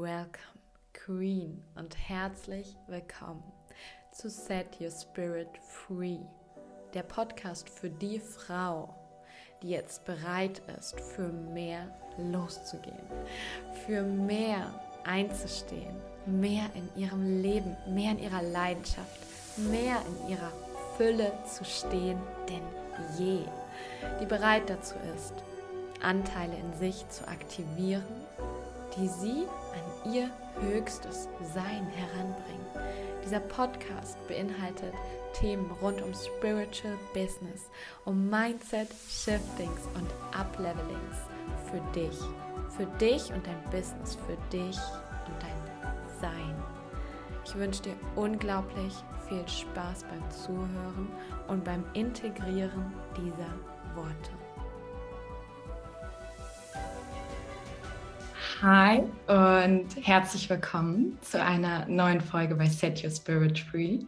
welcome, Queen, und herzlich willkommen zu Set Your Spirit Free, der Podcast für die Frau, die jetzt bereit ist, für mehr loszugehen, für mehr einzustehen, mehr in ihrem Leben, mehr in ihrer Leidenschaft, mehr in ihrer Fülle zu stehen denn je, die bereit dazu ist, Anteile in sich zu aktivieren, die sie an ihr höchstes Sein heranbringen. Dieser Podcast beinhaltet Themen rund um Spiritual Business, um Mindset Shiftings und Uplevelings für dich, für dich und dein Business, für dich und dein Sein. Ich wünsche dir unglaublich viel Spaß beim Zuhören und beim Integrieren dieser Worte. Hi und herzlich willkommen zu einer neuen Folge bei Set Your Spirit Free.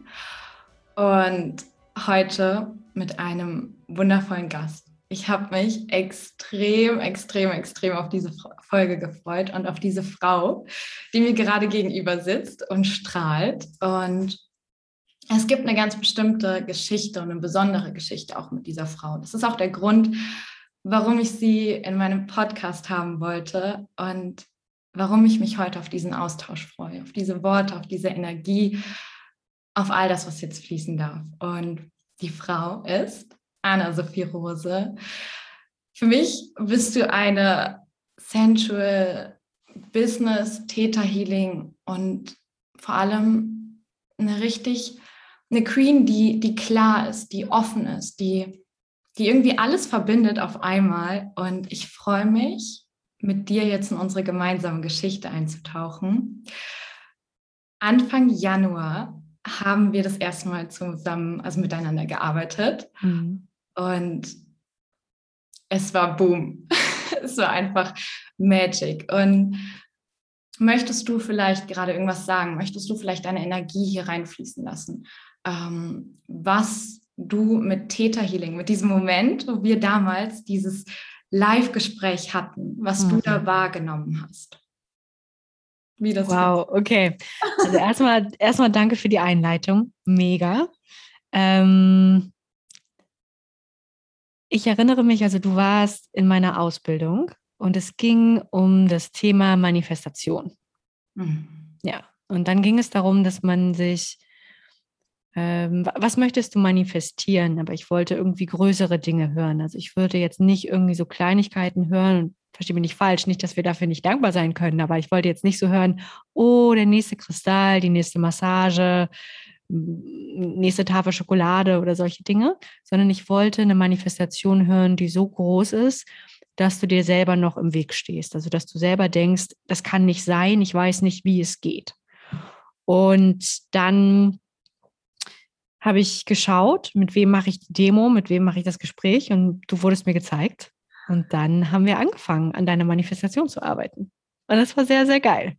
Und heute mit einem wundervollen Gast. Ich habe mich extrem, extrem, extrem auf diese Folge gefreut und auf diese Frau, die mir gerade gegenüber sitzt und strahlt. Und es gibt eine ganz bestimmte Geschichte und eine besondere Geschichte auch mit dieser Frau. Das ist auch der Grund, warum ich sie in meinem Podcast haben wollte und warum ich mich heute auf diesen Austausch freue, auf diese Worte, auf diese Energie, auf all das, was jetzt fließen darf. Und die Frau ist Anna-Sophie Rose. Für mich bist du eine Sensual Business, Theta Healing und vor allem eine richtig, eine Queen, die, die klar ist, die offen ist, die die irgendwie alles verbindet auf einmal. Und ich freue mich, mit dir jetzt in unsere gemeinsame Geschichte einzutauchen. Anfang Januar haben wir das erste Mal zusammen, also miteinander gearbeitet. Mhm. Und es war Boom. es war einfach Magic. Und möchtest du vielleicht gerade irgendwas sagen? Möchtest du vielleicht deine Energie hier reinfließen lassen? Ähm, was du mit Theta Healing, mit diesem Moment, wo wir damals dieses Live-Gespräch hatten, was mhm. du da mhm. wahrgenommen hast. Wie das wow, geht. okay. Also erstmal, erstmal danke für die Einleitung. Mega. Ähm, ich erinnere mich, also du warst in meiner Ausbildung und es ging um das Thema Manifestation. Mhm. Ja, und dann ging es darum, dass man sich was möchtest du manifestieren? Aber ich wollte irgendwie größere Dinge hören. Also ich würde jetzt nicht irgendwie so Kleinigkeiten hören. Verstehe mich nicht falsch, nicht, dass wir dafür nicht dankbar sein können, aber ich wollte jetzt nicht so hören, oh, der nächste Kristall, die nächste Massage, nächste Tafel Schokolade oder solche Dinge, sondern ich wollte eine Manifestation hören, die so groß ist, dass du dir selber noch im Weg stehst. Also dass du selber denkst, das kann nicht sein, ich weiß nicht, wie es geht. Und dann habe ich geschaut, mit wem mache ich die Demo, mit wem mache ich das Gespräch und du wurdest mir gezeigt. Und dann haben wir angefangen, an deiner Manifestation zu arbeiten. Und das war sehr, sehr geil.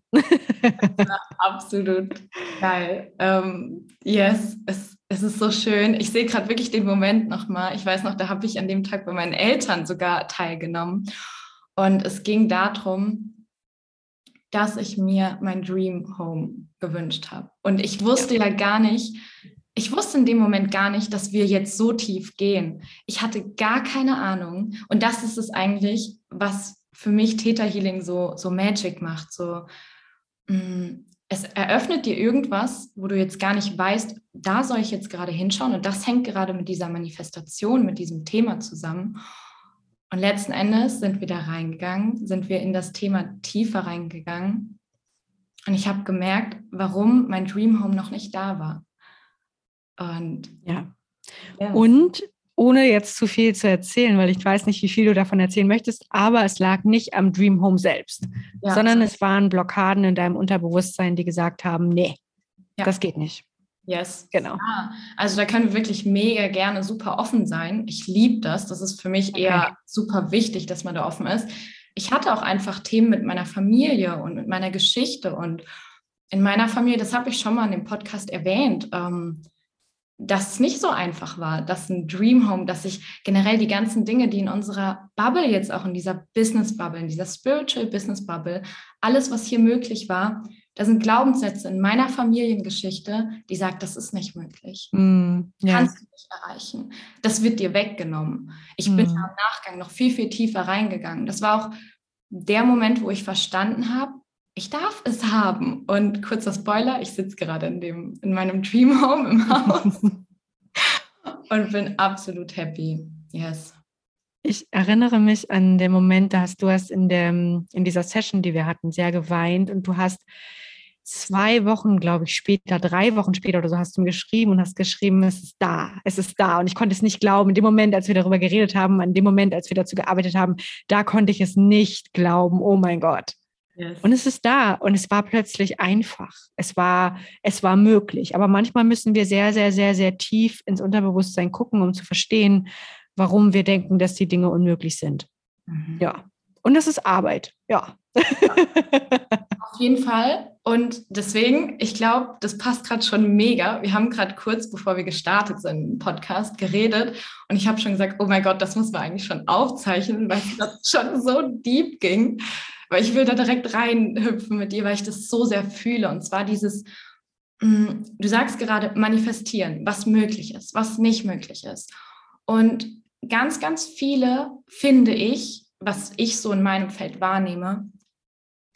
absolut geil. Ähm, yes, es, es ist so schön. Ich sehe gerade wirklich den Moment nochmal. Ich weiß noch, da habe ich an dem Tag bei meinen Eltern sogar teilgenommen. Und es ging darum, dass ich mir mein Dream Home gewünscht habe. Und ich wusste ja, ja gar nicht, ich wusste in dem Moment gar nicht, dass wir jetzt so tief gehen. Ich hatte gar keine Ahnung. Und das ist es eigentlich, was für mich Theta Healing so, so Magic macht. So, mm, es eröffnet dir irgendwas, wo du jetzt gar nicht weißt, da soll ich jetzt gerade hinschauen. Und das hängt gerade mit dieser Manifestation, mit diesem Thema zusammen. Und letzten Endes sind wir da reingegangen, sind wir in das Thema tiefer reingegangen. Und ich habe gemerkt, warum mein Dream Home noch nicht da war. Und ja. Yes. Und ohne jetzt zu viel zu erzählen, weil ich weiß nicht, wie viel du davon erzählen möchtest, aber es lag nicht am Dream Home selbst, ja. sondern es waren Blockaden in deinem Unterbewusstsein, die gesagt haben, nee, ja. das geht nicht. Yes. Genau. Ja. Also da können wir wirklich mega gerne super offen sein. Ich liebe das. Das ist für mich okay. eher super wichtig, dass man da offen ist. Ich hatte auch einfach Themen mit meiner Familie und mit meiner Geschichte und in meiner Familie, das habe ich schon mal in dem Podcast erwähnt. Ähm, dass es nicht so einfach war, dass ein Dream Home, dass ich generell die ganzen Dinge, die in unserer Bubble jetzt auch in dieser Business Bubble, in dieser Spiritual Business Bubble, alles, was hier möglich war, da sind Glaubenssätze in meiner Familiengeschichte, die sagt, das ist nicht möglich. Mm, ja. Kannst du nicht erreichen. Das wird dir weggenommen. Ich mm. bin im Nachgang noch viel, viel tiefer reingegangen. Das war auch der Moment, wo ich verstanden habe, ich darf es haben. Und kurzer Spoiler, ich sitze gerade in, dem, in meinem Dream Home im Haus und bin absolut happy. Yes. Ich erinnere mich an den Moment, da hast du hast in, der, in dieser Session, die wir hatten, sehr geweint und du hast zwei Wochen, glaube ich, später, drei Wochen später oder so, hast du mir geschrieben und hast geschrieben, es ist da, es ist da. Und ich konnte es nicht glauben. In dem Moment, als wir darüber geredet haben, in dem Moment, als wir dazu gearbeitet haben, da konnte ich es nicht glauben. Oh mein Gott. Yes. Und es ist da und es war plötzlich einfach. Es war, es war möglich. Aber manchmal müssen wir sehr, sehr, sehr, sehr tief ins Unterbewusstsein gucken, um zu verstehen, warum wir denken, dass die Dinge unmöglich sind. Mhm. Ja. Und das ist Arbeit. Ja. ja. Auf jeden Fall. Und deswegen, ich glaube, das passt gerade schon mega. Wir haben gerade kurz, bevor wir gestartet sind, im Podcast geredet. Und ich habe schon gesagt, oh mein Gott, das muss man eigentlich schon aufzeichnen, weil es schon so deep ging weil ich will da direkt reinhüpfen mit dir, weil ich das so sehr fühle. Und zwar dieses, mm, du sagst gerade manifestieren, was möglich ist, was nicht möglich ist. Und ganz, ganz viele, finde ich, was ich so in meinem Feld wahrnehme,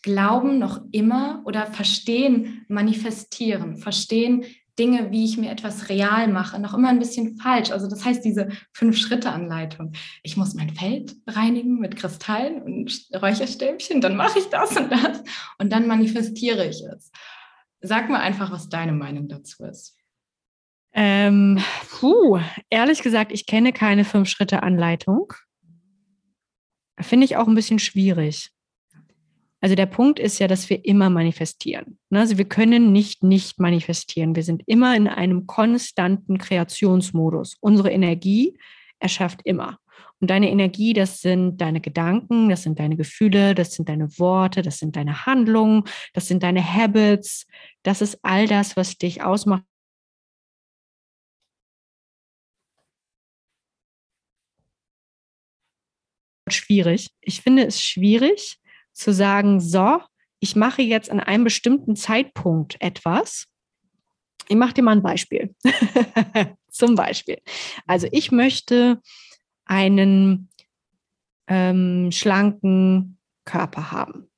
glauben noch immer oder verstehen manifestieren, verstehen Dinge, wie ich mir etwas real mache, noch immer ein bisschen falsch. Also das heißt, diese Fünf-Schritte-Anleitung. Ich muss mein Feld reinigen mit Kristallen und Räucherstäbchen, dann mache ich das und das und dann manifestiere ich es. Sag mal einfach, was deine Meinung dazu ist. Ähm, puh, ehrlich gesagt, ich kenne keine Fünf-Schritte-Anleitung. Finde ich auch ein bisschen schwierig. Also der Punkt ist ja, dass wir immer manifestieren. Ne? Also wir können nicht nicht manifestieren. Wir sind immer in einem konstanten Kreationsmodus. Unsere Energie erschafft immer. Und deine Energie, das sind deine Gedanken, das sind deine Gefühle, das sind deine Worte, das sind deine Handlungen, das sind deine Habits. Das ist all das, was dich ausmacht. Schwierig. Ich finde es schwierig, zu sagen, so, ich mache jetzt an einem bestimmten Zeitpunkt etwas. Ich mache dir mal ein Beispiel. Zum Beispiel. Also ich möchte einen ähm, schlanken Körper haben.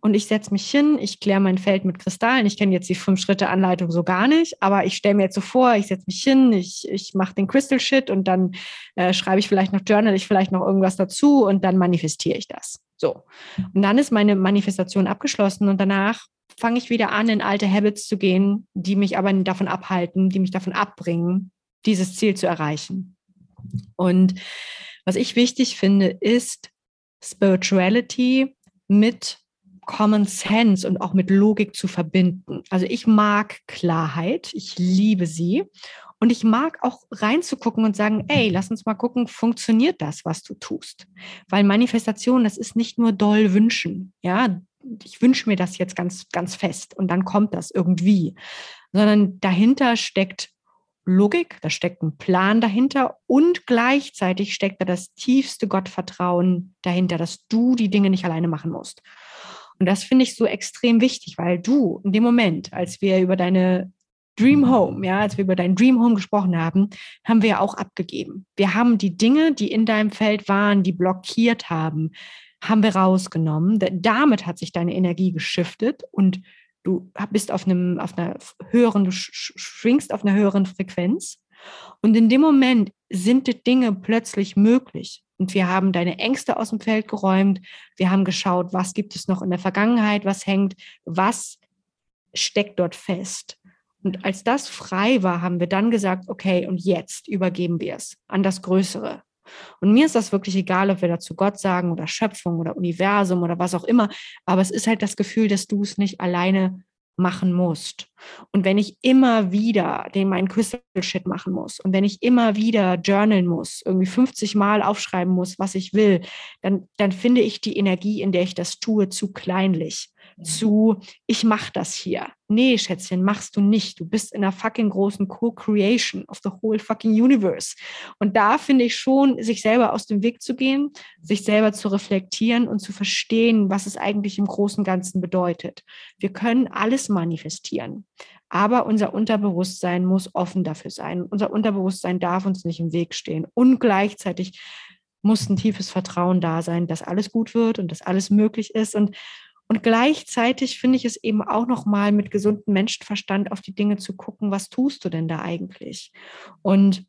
Und ich setze mich hin, ich kläre mein Feld mit Kristallen. Ich kenne jetzt die Fünf-Schritte-Anleitung so gar nicht, aber ich stelle mir jetzt so vor, ich setze mich hin, ich, ich mache den Crystal Shit und dann äh, schreibe ich vielleicht noch Journal, ich vielleicht noch irgendwas dazu und dann manifestiere ich das. So. Und dann ist meine Manifestation abgeschlossen und danach fange ich wieder an, in alte Habits zu gehen, die mich aber davon abhalten, die mich davon abbringen, dieses Ziel zu erreichen. Und was ich wichtig finde, ist Spirituality mit Common Sense und auch mit Logik zu verbinden. Also ich mag Klarheit, ich liebe sie und ich mag auch reinzugucken und sagen, ey, lass uns mal gucken, funktioniert das, was du tust? Weil Manifestation, das ist nicht nur doll wünschen. Ja, ich wünsche mir das jetzt ganz, ganz fest und dann kommt das irgendwie, sondern dahinter steckt Logik, da steckt ein Plan dahinter und gleichzeitig steckt da das tiefste Gottvertrauen dahinter, dass du die Dinge nicht alleine machen musst. Und das finde ich so extrem wichtig, weil du in dem Moment, als wir über deine Dream Home, ja, als wir über dein Dream Home gesprochen haben, haben wir auch abgegeben. Wir haben die Dinge, die in deinem Feld waren, die blockiert haben, haben wir rausgenommen. Damit hat sich deine Energie geschiftet und du bist auf einem, auf einer höheren, du schwingst auf einer höheren Frequenz. Und in dem Moment sind die Dinge plötzlich möglich. Und wir haben deine Ängste aus dem Feld geräumt. Wir haben geschaut, was gibt es noch in der Vergangenheit, was hängt, was steckt dort fest. Und als das frei war, haben wir dann gesagt, okay, und jetzt übergeben wir es an das Größere. Und mir ist das wirklich egal, ob wir dazu Gott sagen oder Schöpfung oder Universum oder was auch immer. Aber es ist halt das Gefühl, dass du es nicht alleine machen musst. Und wenn ich immer wieder den meinen Crystal Shit machen muss und wenn ich immer wieder journalen muss, irgendwie 50 Mal aufschreiben muss, was ich will, dann, dann finde ich die Energie, in der ich das tue, zu kleinlich zu, ich mach das hier. Nee, Schätzchen, machst du nicht. Du bist in einer fucking großen Co-Creation of the whole fucking universe. Und da finde ich schon, sich selber aus dem Weg zu gehen, sich selber zu reflektieren und zu verstehen, was es eigentlich im großen Ganzen bedeutet. Wir können alles manifestieren. Aber unser Unterbewusstsein muss offen dafür sein. Unser Unterbewusstsein darf uns nicht im Weg stehen. Und gleichzeitig muss ein tiefes Vertrauen da sein, dass alles gut wird und dass alles möglich ist. Und, und gleichzeitig finde ich es eben auch nochmal mit gesundem Menschenverstand auf die Dinge zu gucken, was tust du denn da eigentlich? Und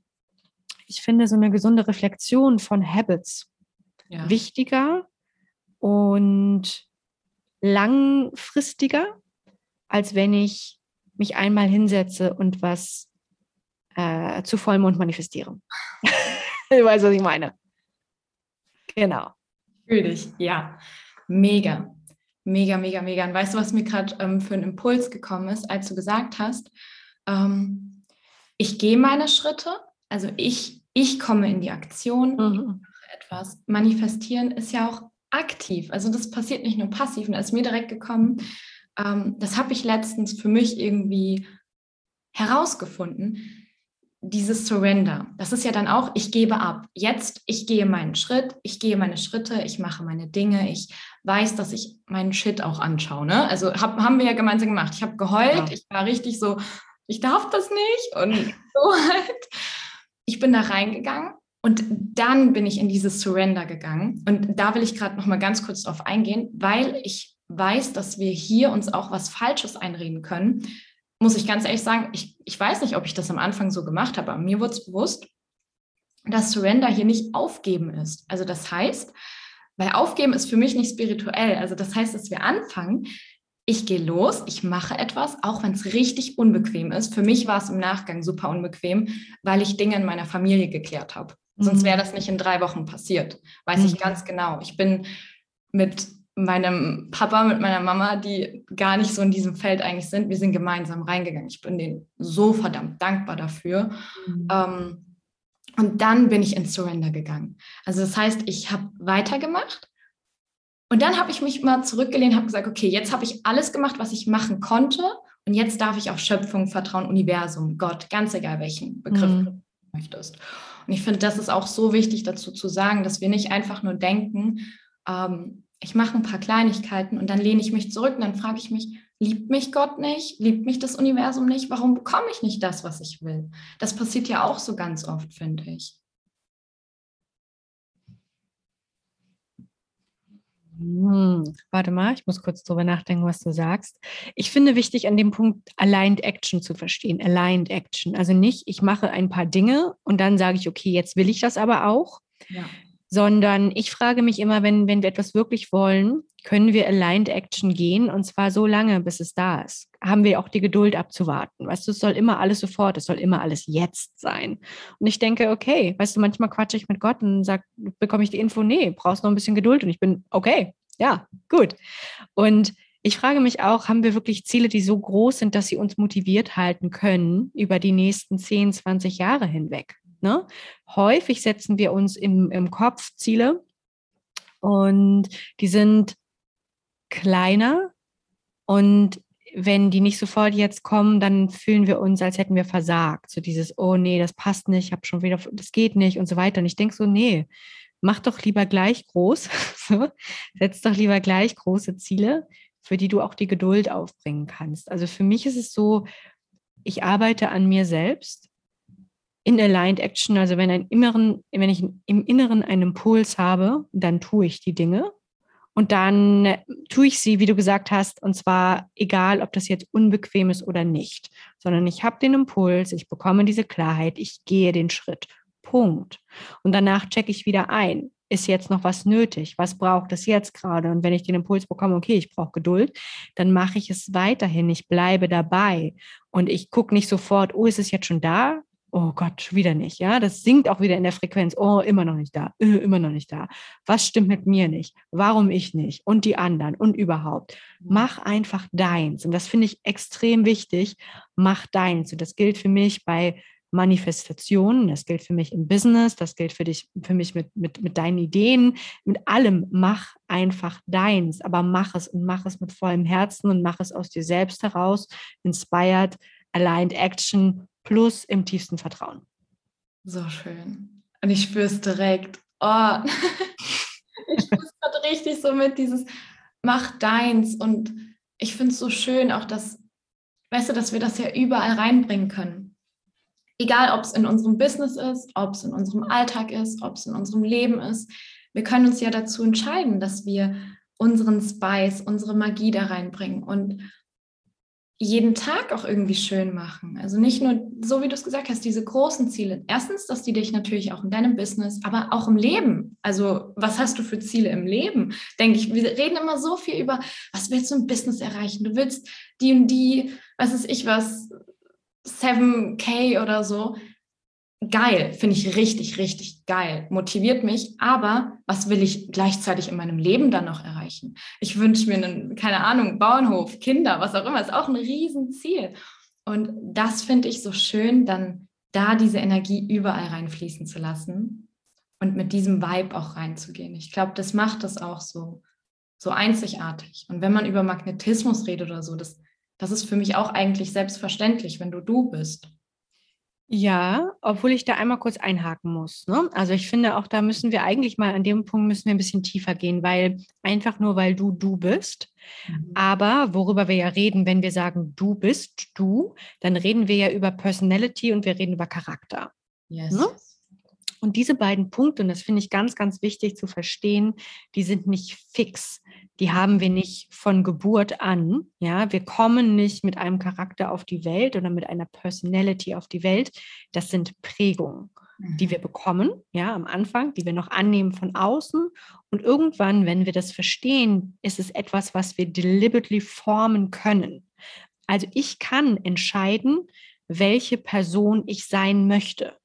ich finde so eine gesunde Reflexion von Habits ja. wichtiger und langfristiger, als wenn ich mich einmal hinsetze und was äh, zu Vollmond manifestiere. du weißt, was ich meine. Genau. Fühl dich, ja. Mega. Mega, mega, mega. Und weißt du, was mir gerade ähm, für einen Impuls gekommen ist, als du gesagt hast, ähm, ich gehe meine Schritte, also ich, ich komme in die Aktion, mhm. etwas. Manifestieren ist ja auch aktiv. Also das passiert nicht nur passiv. Und da ist mir direkt gekommen, ähm, das habe ich letztens für mich irgendwie herausgefunden. Dieses Surrender, das ist ja dann auch, ich gebe ab. Jetzt, ich gehe meinen Schritt, ich gehe meine Schritte, ich mache meine Dinge, ich weiß, dass ich meinen Shit auch anschaue. Ne? Also hab, haben wir ja gemeinsam gemacht. Ich habe geheult, ja. ich war richtig so, ich darf das nicht und so halt. Ich bin da reingegangen und dann bin ich in dieses Surrender gegangen. Und da will ich gerade noch mal ganz kurz drauf eingehen, weil ich weiß, dass wir hier uns auch was Falsches einreden können, muss ich ganz ehrlich sagen, ich, ich weiß nicht, ob ich das am Anfang so gemacht habe, aber mir wurde es bewusst, dass Surrender hier nicht aufgeben ist. Also das heißt, weil aufgeben ist für mich nicht spirituell. Also das heißt, dass wir anfangen, ich gehe los, ich mache etwas, auch wenn es richtig unbequem ist. Für mich war es im Nachgang super unbequem, weil ich Dinge in meiner Familie geklärt habe. Sonst mhm. wäre das nicht in drei Wochen passiert. Weiß mhm. ich ganz genau. Ich bin mit meinem Papa, mit meiner Mama, die gar nicht so in diesem Feld eigentlich sind. Wir sind gemeinsam reingegangen. Ich bin denen so verdammt dankbar dafür. Mhm. Ähm, und dann bin ich ins Surrender gegangen. Also das heißt, ich habe weitergemacht und dann habe ich mich mal zurückgelehnt, habe gesagt, okay, jetzt habe ich alles gemacht, was ich machen konnte und jetzt darf ich auf Schöpfung vertrauen, Universum, Gott, ganz egal welchen Begriff mhm. du möchtest. Und ich finde, das ist auch so wichtig dazu zu sagen, dass wir nicht einfach nur denken, ähm, ich mache ein paar Kleinigkeiten und dann lehne ich mich zurück und dann frage ich mich, liebt mich Gott nicht? Liebt mich das Universum nicht? Warum bekomme ich nicht das, was ich will? Das passiert ja auch so ganz oft, finde ich. Hm, warte mal, ich muss kurz drüber nachdenken, was du sagst. Ich finde wichtig, an dem Punkt Aligned Action zu verstehen. Aligned Action. Also nicht, ich mache ein paar Dinge und dann sage ich, okay, jetzt will ich das aber auch. Ja sondern ich frage mich immer, wenn, wenn wir etwas wirklich wollen, können wir Aligned Action gehen und zwar so lange, bis es da ist. Haben wir auch die Geduld abzuwarten. Weißt du, es soll immer alles sofort, es soll immer alles jetzt sein. Und ich denke, okay, weißt du, manchmal quatsche ich mit Gott und sage, bekomme ich die Info, nee, brauchst noch ein bisschen Geduld und ich bin, okay, ja, gut. Und ich frage mich auch, haben wir wirklich Ziele, die so groß sind, dass sie uns motiviert halten können über die nächsten 10, 20 Jahre hinweg? Ne? Häufig setzen wir uns im, im Kopf Ziele und die sind kleiner und wenn die nicht sofort jetzt kommen, dann fühlen wir uns, als hätten wir versagt. So dieses, oh nee, das passt nicht, ich habe schon wieder, das geht nicht und so weiter. Und ich denke so, nee, mach doch lieber gleich groß, setz doch lieber gleich große Ziele, für die du auch die Geduld aufbringen kannst. Also für mich ist es so, ich arbeite an mir selbst in Aligned Action, also wenn, ein inneren, wenn ich im Inneren einen Impuls habe, dann tue ich die Dinge. Und dann tue ich sie, wie du gesagt hast, und zwar egal, ob das jetzt unbequem ist oder nicht, sondern ich habe den Impuls, ich bekomme diese Klarheit, ich gehe den Schritt. Punkt. Und danach checke ich wieder ein. Ist jetzt noch was nötig? Was braucht es jetzt gerade? Und wenn ich den Impuls bekomme, okay, ich brauche Geduld, dann mache ich es weiterhin. Ich bleibe dabei. Und ich gucke nicht sofort, oh, ist es jetzt schon da? Oh Gott, wieder nicht, ja, das sinkt auch wieder in der Frequenz, oh, immer noch nicht da, äh, immer noch nicht da. Was stimmt mit mir nicht? Warum ich nicht? Und die anderen und überhaupt. Mhm. Mach einfach deins. Und das finde ich extrem wichtig. Mach deins. Und das gilt für mich bei Manifestation. Das gilt für mich im Business, das gilt für dich, für mich mit, mit, mit deinen Ideen, mit allem. Mach einfach deins, aber mach es und mach es mit vollem Herzen und mach es aus dir selbst heraus, inspired, aligned action plus im tiefsten Vertrauen. So schön. Und ich spüre es direkt. Oh, ich spüre es gerade richtig so mit dieses Mach deins. Und ich finde es so schön, auch dass, weißt du, dass wir das ja überall reinbringen können. Egal, ob es in unserem Business ist, ob es in unserem Alltag ist, ob es in unserem Leben ist. Wir können uns ja dazu entscheiden, dass wir unseren Spice, unsere Magie da reinbringen. Und jeden Tag auch irgendwie schön machen. Also nicht nur, so wie du es gesagt hast, diese großen Ziele. Erstens, dass die dich natürlich auch in deinem Business, aber auch im Leben. Also was hast du für Ziele im Leben? Denke ich, wir reden immer so viel über, was willst du im Business erreichen? Du willst die und die, was ist ich was, 7K oder so geil, finde ich richtig, richtig geil, motiviert mich, aber was will ich gleichzeitig in meinem Leben dann noch erreichen? Ich wünsche mir einen, keine Ahnung, Bauernhof, Kinder, was auch immer, ist auch ein Riesenziel. Und das finde ich so schön, dann da diese Energie überall reinfließen zu lassen und mit diesem Vibe auch reinzugehen. Ich glaube, das macht das auch so, so einzigartig. Und wenn man über Magnetismus redet oder so, das, das ist für mich auch eigentlich selbstverständlich, wenn du du bist. Ja, obwohl ich da einmal kurz einhaken muss. Ne? Also ich finde, auch da müssen wir eigentlich mal an dem Punkt müssen wir ein bisschen tiefer gehen, weil einfach nur weil du du bist. Mhm. Aber worüber wir ja reden, wenn wir sagen du bist du, dann reden wir ja über Personality und wir reden über Charakter. Yes. Ne? Und diese beiden Punkte, und das finde ich ganz, ganz wichtig zu verstehen, die sind nicht fix die haben wir nicht von Geburt an. Ja, wir kommen nicht mit einem Charakter auf die Welt oder mit einer Personality auf die Welt. Das sind Prägungen, die mhm. wir bekommen, ja, am Anfang, die wir noch annehmen von außen. Und irgendwann, wenn wir das verstehen, ist es etwas, was wir deliberately formen können. Also ich kann entscheiden, welche Person ich sein möchte.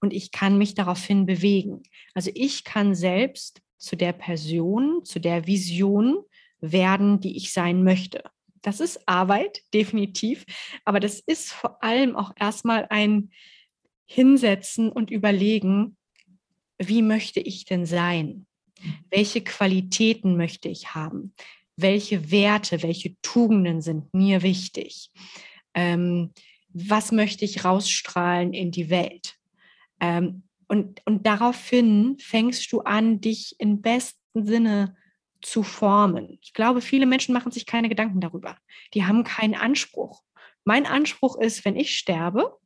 Und ich kann mich daraufhin bewegen. Also ich kann selbst zu der Person, zu der Vision werden, die ich sein möchte. Das ist Arbeit, definitiv, aber das ist vor allem auch erstmal ein Hinsetzen und überlegen, wie möchte ich denn sein? Welche Qualitäten möchte ich haben? Welche Werte, welche Tugenden sind mir wichtig? Ähm, was möchte ich rausstrahlen in die Welt? Ähm, und, und daraufhin fängst du an, dich im besten Sinne zu formen. Ich glaube, viele Menschen machen sich keine Gedanken darüber. Die haben keinen Anspruch. Mein Anspruch ist, wenn ich sterbe,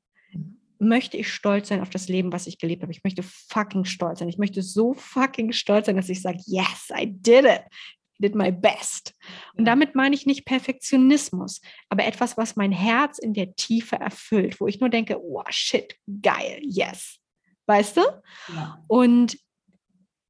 möchte ich stolz sein auf das Leben, was ich gelebt habe. Ich möchte fucking stolz sein. Ich möchte so fucking stolz sein, dass ich sage, yes, I did it. I did my best. Und damit meine ich nicht Perfektionismus, aber etwas, was mein Herz in der Tiefe erfüllt, wo ich nur denke, oh shit, geil, yes weißt du? Ja. Und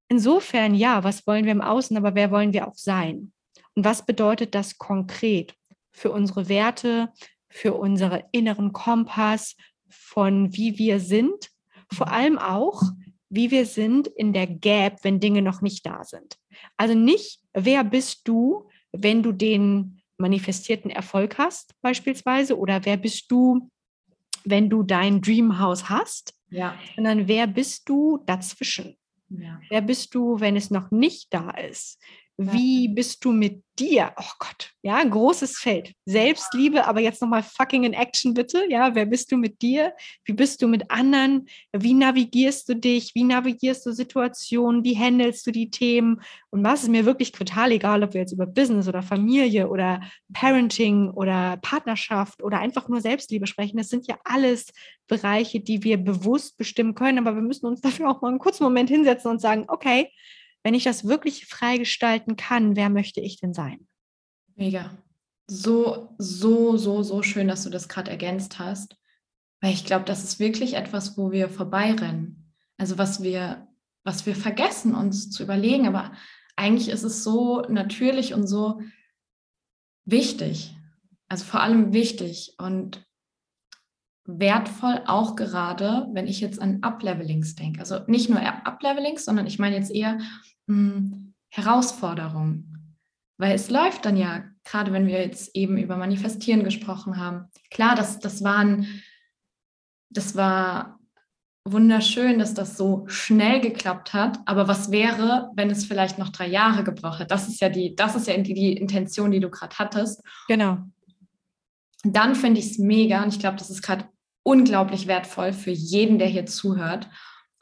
insofern, ja, was wollen wir im Außen, aber wer wollen wir auch sein? Und was bedeutet das konkret für unsere Werte, für unseren inneren Kompass, von wie wir sind, vor mhm. allem auch, wie wir sind in der Gap, wenn Dinge noch nicht da sind. Also nicht, wer bist du, wenn du den manifestierten Erfolg hast, beispielsweise, oder wer bist du, wenn du dein Dreamhouse hast, ja. sondern wer bist du dazwischen? Ja. Wer bist du, wenn es noch nicht da ist? Wie bist du mit dir? Oh Gott, ja, großes Feld. Selbstliebe, aber jetzt nochmal fucking in Action bitte. Ja, wer bist du mit dir? Wie bist du mit anderen? Wie navigierst du dich? Wie navigierst du Situationen? Wie handelst du die Themen? Und was ist mir wirklich total egal, ob wir jetzt über Business oder Familie oder Parenting oder Partnerschaft oder einfach nur Selbstliebe sprechen. Das sind ja alles Bereiche, die wir bewusst bestimmen können, aber wir müssen uns dafür auch mal einen kurzen Moment hinsetzen und sagen, okay, wenn ich das wirklich freigestalten kann, wer möchte ich denn sein? Mega. So, so, so, so schön, dass du das gerade ergänzt hast. Weil ich glaube, das ist wirklich etwas, wo wir vorbeirennen. Also was wir, was wir vergessen, uns zu überlegen. Aber eigentlich ist es so natürlich und so wichtig. Also vor allem wichtig und wertvoll, auch gerade, wenn ich jetzt an Uplevelings denke. Also nicht nur Uplevelings, sondern ich meine jetzt eher hm, Herausforderung. Weil es läuft dann ja, gerade wenn wir jetzt eben über Manifestieren gesprochen haben, klar, das, das waren das war wunderschön, dass das so schnell geklappt hat. Aber was wäre, wenn es vielleicht noch drei Jahre gebraucht hat? Das ist ja die, das ist ja die, die Intention, die du gerade hattest. Genau. Dann finde ich es mega und ich glaube, das ist gerade unglaublich wertvoll für jeden, der hier zuhört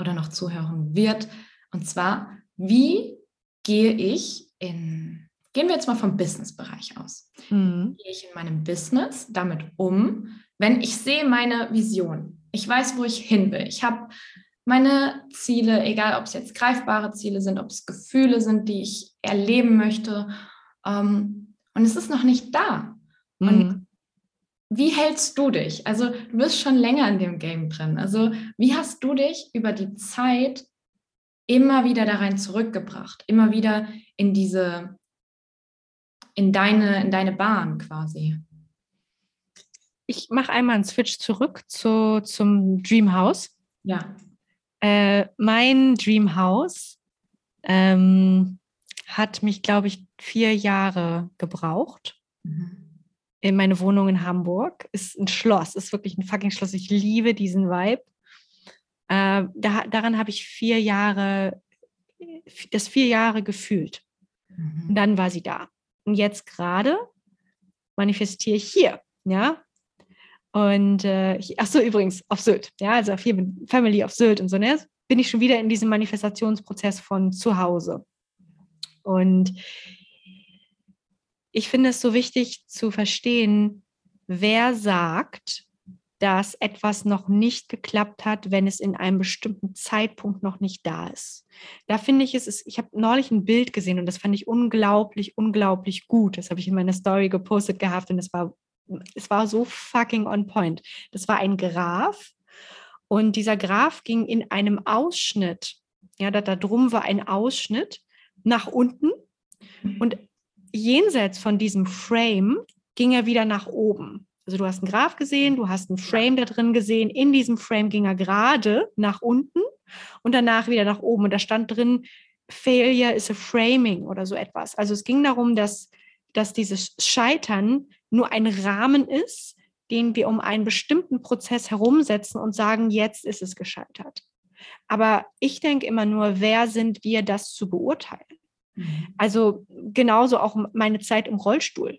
oder noch zuhören wird. Und zwar, wie gehe ich in, gehen wir jetzt mal vom Business-Bereich aus. Mhm. Gehe ich in meinem Business damit um, wenn ich sehe meine Vision, ich weiß, wo ich hin will. Ich habe meine Ziele, egal ob es jetzt greifbare Ziele sind, ob es Gefühle sind, die ich erleben möchte. Ähm, und es ist noch nicht da. Mhm. Und wie hältst du dich? Also du bist schon länger in dem Game drin. Also wie hast du dich über die Zeit immer wieder da rein zurückgebracht? Immer wieder in diese, in deine, in deine Bahn quasi? ich mache einmal einen Switch zurück zu, zum Dream House. Ja. Äh, mein Dream House ähm, hat mich, glaube ich, vier Jahre gebraucht. Mhm. In meine Wohnung in Hamburg ist ein Schloss, ist wirklich ein fucking Schloss. Ich liebe diesen Vibe. Äh, da, daran habe ich vier Jahre, das vier Jahre gefühlt. Mhm. Und dann war sie da. Und jetzt gerade manifestiere ich hier. Ja, und äh, ach so, übrigens, auf Sylt. Ja, also hier mit Family auf Sylt und so, ne? Bin ich schon wieder in diesem Manifestationsprozess von zu Hause. Und ich finde es so wichtig zu verstehen, wer sagt, dass etwas noch nicht geklappt hat, wenn es in einem bestimmten Zeitpunkt noch nicht da ist. Da finde ich es, ist, ich habe neulich ein Bild gesehen und das fand ich unglaublich, unglaublich gut. Das habe ich in meiner Story gepostet gehabt und das war es war so fucking on point. Das war ein Graph und dieser Graph ging in einem Ausschnitt, ja, da, da drum war ein Ausschnitt nach unten und jenseits von diesem Frame ging er wieder nach oben. Also du hast einen Graph gesehen, du hast einen Frame da drin gesehen, in diesem Frame ging er gerade nach unten und danach wieder nach oben und da stand drin, Failure is a framing oder so etwas. Also es ging darum, dass, dass dieses Scheitern nur ein Rahmen ist, den wir um einen bestimmten Prozess herumsetzen und sagen, jetzt ist es gescheitert. Aber ich denke immer nur, wer sind wir, das zu beurteilen? Mhm. Also genauso auch meine Zeit im Rollstuhl.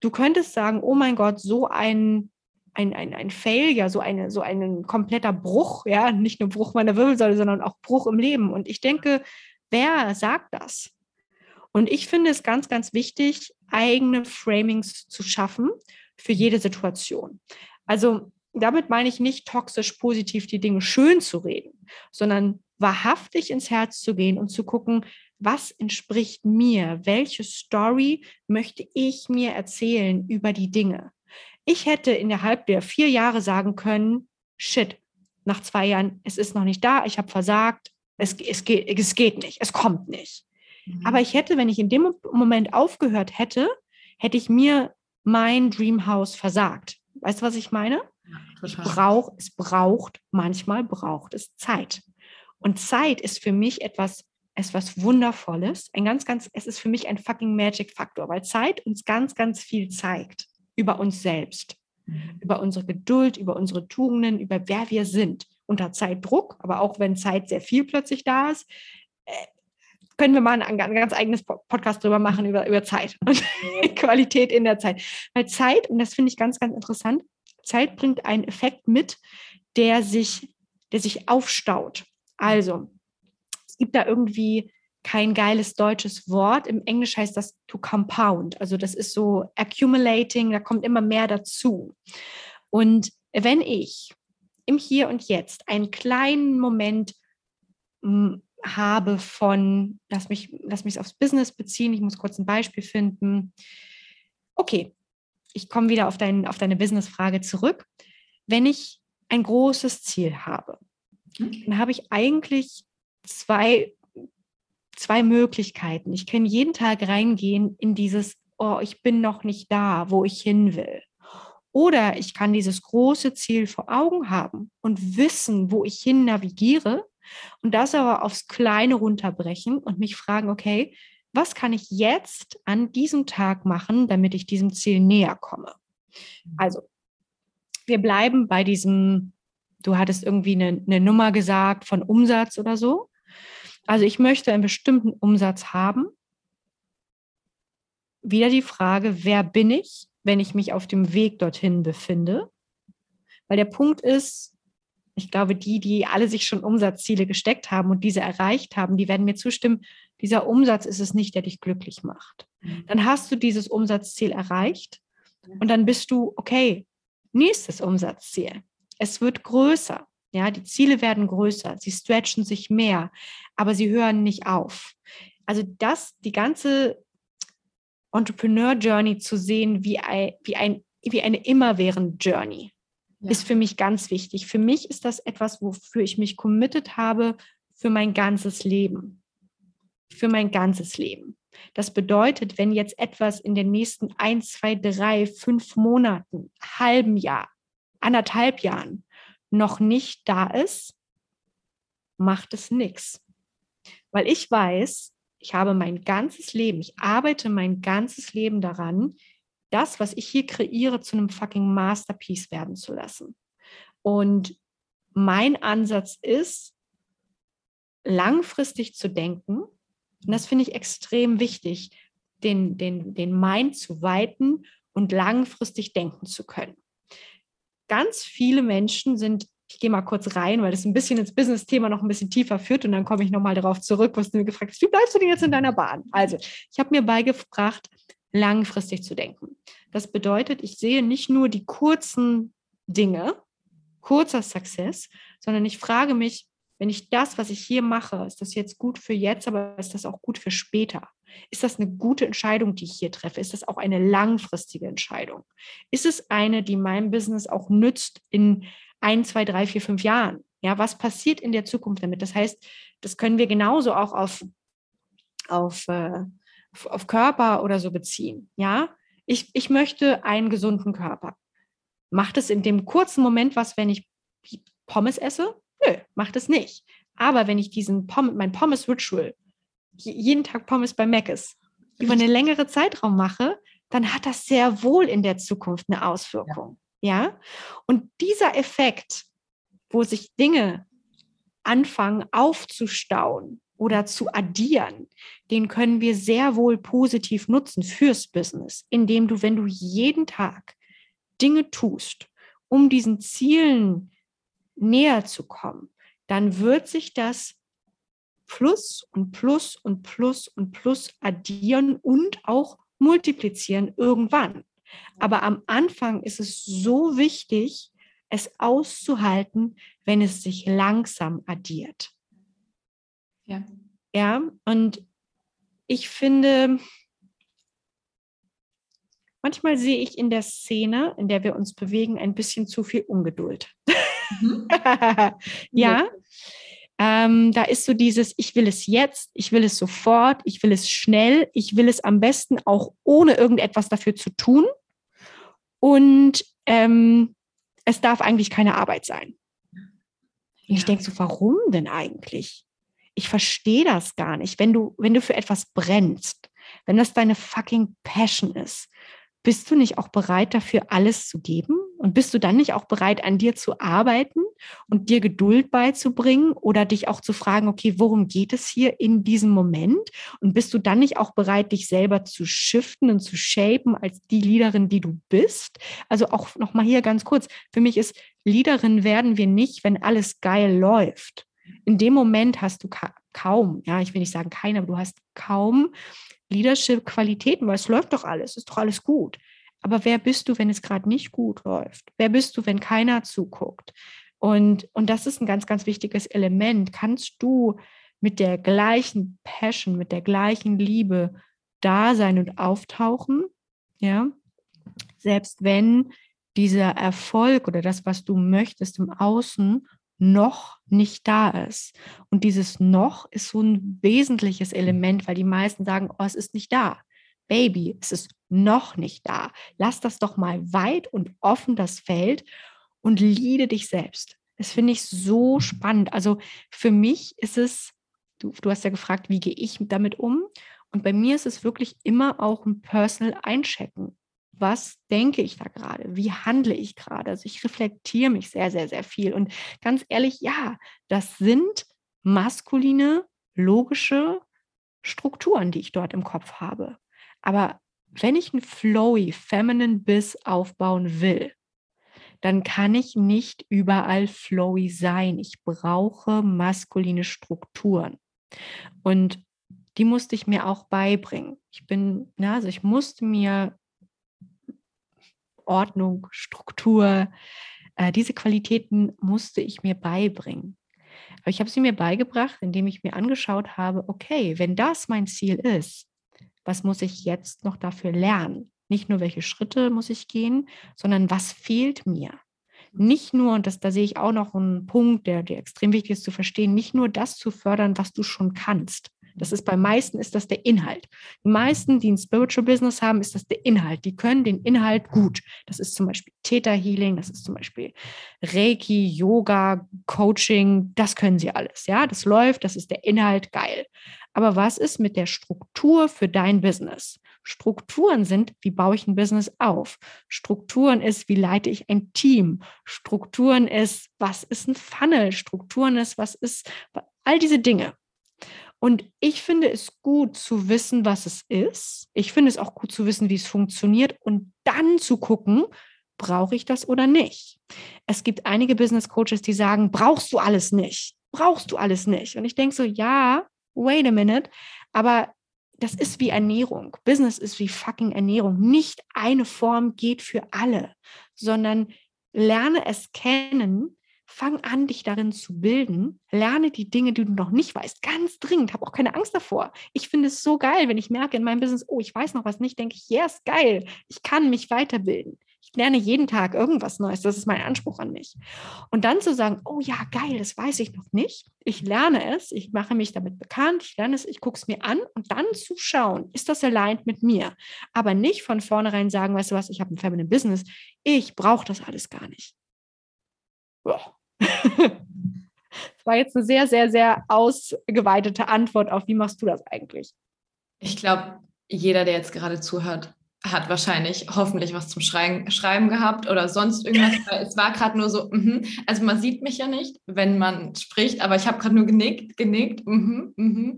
Du könntest sagen, oh mein Gott, so ein, ein, ein, ein Failure, so, eine, so ein kompletter Bruch, ja, nicht nur Bruch meiner Wirbelsäule, sondern auch Bruch im Leben. Und ich denke, wer sagt das? Und ich finde es ganz, ganz wichtig, eigene Framings zu schaffen für jede Situation. Also damit meine ich nicht toxisch positiv die Dinge schön zu reden, sondern wahrhaftig ins Herz zu gehen und zu gucken, was entspricht mir? Welche Story möchte ich mir erzählen über die Dinge? Ich hätte innerhalb der vier Jahre sagen können, shit, nach zwei Jahren, es ist noch nicht da, ich habe versagt, es, es, geht, es geht nicht, es kommt nicht. Aber mhm. ich hätte, wenn ich in dem Moment aufgehört hätte, hätte ich mir mein Dreamhouse versagt. Weißt du, was ich meine? Ja, ich brauch, es braucht, manchmal braucht es Zeit. Und Zeit ist für mich etwas, etwas Wundervolles. Ein ganz, ganz, es ist für mich ein fucking Magic-Faktor, weil Zeit uns ganz, ganz viel zeigt über uns selbst, mhm. über unsere Geduld, über unsere Tugenden, über wer wir sind. Unter Zeitdruck, aber auch wenn Zeit sehr viel plötzlich da ist, äh, können wir mal ein, ein ganz eigenes Podcast drüber machen, über, über Zeit und Qualität in der Zeit. Weil Zeit, und das finde ich ganz, ganz interessant, Zeit bringt einen Effekt mit, der sich, der sich aufstaut. Also, es gibt da irgendwie kein geiles deutsches Wort. Im Englisch heißt das to compound. Also das ist so accumulating, da kommt immer mehr dazu. Und wenn ich im Hier und Jetzt einen kleinen Moment habe von, lass mich, lass mich aufs Business beziehen, ich muss kurz ein Beispiel finden. Okay, ich komme wieder auf, dein, auf deine Business-Frage zurück. Wenn ich ein großes Ziel habe, dann habe ich eigentlich zwei, zwei Möglichkeiten. Ich kann jeden Tag reingehen in dieses, oh, ich bin noch nicht da, wo ich hin will. Oder ich kann dieses große Ziel vor Augen haben und wissen, wo ich hin navigiere und das aber aufs Kleine runterbrechen und mich fragen, okay, was kann ich jetzt an diesem Tag machen, damit ich diesem Ziel näher komme? Mhm. Also, wir bleiben bei diesem du hattest irgendwie eine, eine Nummer gesagt von Umsatz oder so. Also ich möchte einen bestimmten Umsatz haben. Wieder die Frage, wer bin ich, wenn ich mich auf dem Weg dorthin befinde? Weil der Punkt ist, ich glaube, die, die alle sich schon Umsatzziele gesteckt haben und diese erreicht haben, die werden mir zustimmen, dieser Umsatz ist es nicht, der dich glücklich macht. Mhm. Dann hast du dieses Umsatzziel erreicht und dann bist du, okay, nächstes Umsatzziel. Es wird größer. Ja, die Ziele werden größer, sie stretchen sich mehr, aber sie hören nicht auf. Also das, die ganze Entrepreneur Journey zu sehen wie, ein, wie, ein, wie eine immerwährende Journey ja. ist für mich ganz wichtig. Für mich ist das etwas, wofür ich mich committed habe für mein ganzes Leben für mein ganzes Leben. Das bedeutet, wenn jetzt etwas in den nächsten ein, zwei, drei, fünf Monaten, halben Jahr, anderthalb Jahren noch nicht da ist, macht es nichts. Weil ich weiß, ich habe mein ganzes Leben, ich arbeite mein ganzes Leben daran, das, was ich hier kreiere, zu einem fucking Masterpiece werden zu lassen. Und mein Ansatz ist, langfristig zu denken und das finde ich extrem wichtig, den, den, den Mind zu weiten und langfristig denken zu können. Ganz viele Menschen sind, ich gehe mal kurz rein, weil das ein bisschen ins Business-Thema noch ein bisschen tiefer führt und dann komme ich nochmal darauf zurück, was du mir gefragt hast, wie bleibst du denn jetzt in deiner Bahn? Also, ich habe mir beigebracht, langfristig zu denken. Das bedeutet, ich sehe nicht nur die kurzen Dinge, kurzer Success, sondern ich frage mich, wenn ich das, was ich hier mache, ist das jetzt gut für jetzt, aber ist das auch gut für später? Ist das eine gute Entscheidung, die ich hier treffe? Ist das auch eine langfristige Entscheidung? Ist es eine, die meinem Business auch nützt in ein, zwei, drei, vier, fünf Jahren? Ja, was passiert in der Zukunft damit? Das heißt, das können wir genauso auch auf, auf, äh, auf, Körper oder so beziehen. Ja, ich, ich möchte einen gesunden Körper. Macht es in dem kurzen Moment was, wenn ich Pommes esse? Nö, macht es nicht. Aber wenn ich diesen Pommes, mein Pommes-Ritual, jeden Tag Pommes bei Mc's, über einen längeren Zeitraum mache, dann hat das sehr wohl in der Zukunft eine Auswirkung. Ja. ja? Und dieser Effekt, wo sich Dinge anfangen aufzustauen oder zu addieren, den können wir sehr wohl positiv nutzen fürs Business, indem du, wenn du jeden Tag Dinge tust, um diesen Zielen näher zu kommen, dann wird sich das Plus und Plus und Plus und Plus addieren und auch multiplizieren irgendwann. Aber am Anfang ist es so wichtig, es auszuhalten, wenn es sich langsam addiert. Ja. Ja, und ich finde, manchmal sehe ich in der Szene, in der wir uns bewegen, ein bisschen zu viel Ungeduld. Mhm. ja. Ähm, da ist so dieses, ich will es jetzt, ich will es sofort, ich will es schnell, ich will es am besten auch ohne irgendetwas dafür zu tun. Und ähm, es darf eigentlich keine Arbeit sein. Und ich denke so, warum denn eigentlich? Ich verstehe das gar nicht. Wenn du, wenn du für etwas brennst, wenn das deine fucking Passion ist, bist du nicht auch bereit dafür, alles zu geben? Und bist du dann nicht auch bereit, an dir zu arbeiten und dir Geduld beizubringen oder dich auch zu fragen, okay, worum geht es hier in diesem Moment? Und bist du dann nicht auch bereit, dich selber zu shiften und zu shapen als die Leaderin, die du bist? Also auch nochmal hier ganz kurz. Für mich ist Leaderin werden wir nicht, wenn alles geil läuft. In dem Moment hast du ka kaum, ja, ich will nicht sagen keine, aber du hast kaum Leadership-Qualitäten, weil es läuft doch alles, ist doch alles gut. Aber wer bist du, wenn es gerade nicht gut läuft? Wer bist du, wenn keiner zuguckt? Und, und das ist ein ganz, ganz wichtiges Element. Kannst du mit der gleichen Passion, mit der gleichen Liebe da sein und auftauchen? Ja, selbst wenn dieser Erfolg oder das, was du möchtest im Außen, noch nicht da ist. Und dieses noch ist so ein wesentliches Element, weil die meisten sagen, oh, es ist nicht da. Baby, es ist noch nicht da. Lass das doch mal weit und offen das Feld und liebe dich selbst. Das finde ich so spannend. Also für mich ist es, du, du hast ja gefragt, wie gehe ich damit um? Und bei mir ist es wirklich immer auch ein Personal Einchecken. was denke ich da gerade? Wie handle ich gerade? Also ich reflektiere mich sehr, sehr, sehr viel. Und ganz ehrlich, ja, das sind maskuline, logische Strukturen, die ich dort im Kopf habe. Aber wenn ich ein flowy, feminine Biss aufbauen will, dann kann ich nicht überall flowy sein. Ich brauche maskuline Strukturen. Und die musste ich mir auch beibringen. Ich bin, na, also ich musste mir Ordnung, Struktur, äh, diese Qualitäten musste ich mir beibringen. Aber ich habe sie mir beigebracht, indem ich mir angeschaut habe, okay, wenn das mein Ziel ist, was muss ich jetzt noch dafür lernen? Nicht nur, welche Schritte muss ich gehen, sondern was fehlt mir? Nicht nur, und das, da sehe ich auch noch einen Punkt, der, der extrem wichtig ist zu verstehen, nicht nur das zu fördern, was du schon kannst. Das ist bei meisten ist das der Inhalt. Die meisten, die ein Spiritual Business haben, ist das der Inhalt. Die können den Inhalt gut. Das ist zum Beispiel Theta Healing, das ist zum Beispiel Reiki, Yoga, Coaching, das können sie alles. Ja, das läuft, das ist der Inhalt geil. Aber was ist mit der Struktur für dein Business? Strukturen sind, wie baue ich ein Business auf? Strukturen ist, wie leite ich ein Team? Strukturen ist, was ist ein Funnel? Strukturen ist, was ist all diese Dinge. Und ich finde es gut zu wissen, was es ist. Ich finde es auch gut zu wissen, wie es funktioniert und dann zu gucken, brauche ich das oder nicht. Es gibt einige Business Coaches, die sagen, brauchst du alles nicht? Brauchst du alles nicht? Und ich denke so, ja, wait a minute, aber das ist wie Ernährung. Business ist wie fucking Ernährung. Nicht eine Form geht für alle, sondern lerne es kennen, fang an, dich darin zu bilden, lerne die Dinge, die du noch nicht weißt, ganz dringend, habe auch keine Angst davor. Ich finde es so geil, wenn ich merke in meinem Business, oh, ich weiß noch was nicht, denke ich, yes, geil, ich kann mich weiterbilden. Ich lerne jeden Tag irgendwas Neues. Das ist mein Anspruch an mich. Und dann zu sagen, oh ja, geil, das weiß ich noch nicht. Ich lerne es, ich mache mich damit bekannt, ich lerne es, ich gucke es mir an und dann zu schauen, ist das aligned mit mir? Aber nicht von vornherein sagen, weißt du was, ich habe ein Feminine Business, ich brauche das alles gar nicht. Boah. Das war jetzt eine sehr, sehr, sehr ausgeweitete Antwort auf, wie machst du das eigentlich? Ich glaube, jeder, der jetzt gerade zuhört, hat wahrscheinlich hoffentlich was zum Schreiben, Schreiben gehabt oder sonst irgendwas. es war gerade nur so, mm also man sieht mich ja nicht, wenn man spricht, aber ich habe gerade nur genickt, genickt. Mm mm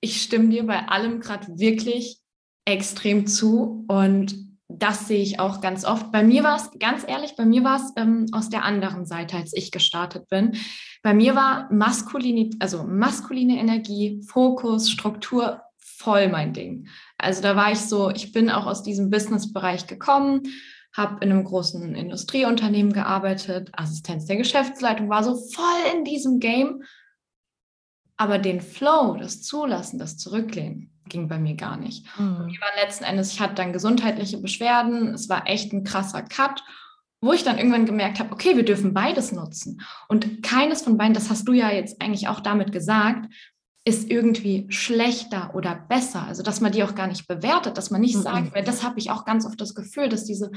ich stimme dir bei allem gerade wirklich extrem zu und das sehe ich auch ganz oft. Bei mir war es, ganz ehrlich, bei mir war es ähm, aus der anderen Seite, als ich gestartet bin. Bei mir war maskuline, also maskuline Energie, Fokus, Struktur voll mein Ding. Also da war ich so, ich bin auch aus diesem Businessbereich gekommen, habe in einem großen Industrieunternehmen gearbeitet, Assistenz der Geschäftsleitung, war so voll in diesem Game. Aber den Flow, das Zulassen, das Zurücklehnen, ging bei mir gar nicht. Mhm. Und die waren letzten Endes, ich hatte dann gesundheitliche Beschwerden, es war echt ein krasser Cut, wo ich dann irgendwann gemerkt habe, okay, wir dürfen beides nutzen. Und keines von beiden, das hast du ja jetzt eigentlich auch damit gesagt, ist irgendwie schlechter oder besser. Also, dass man die auch gar nicht bewertet, dass man nicht mhm. sagt, weil das habe ich auch ganz oft das Gefühl, dass diese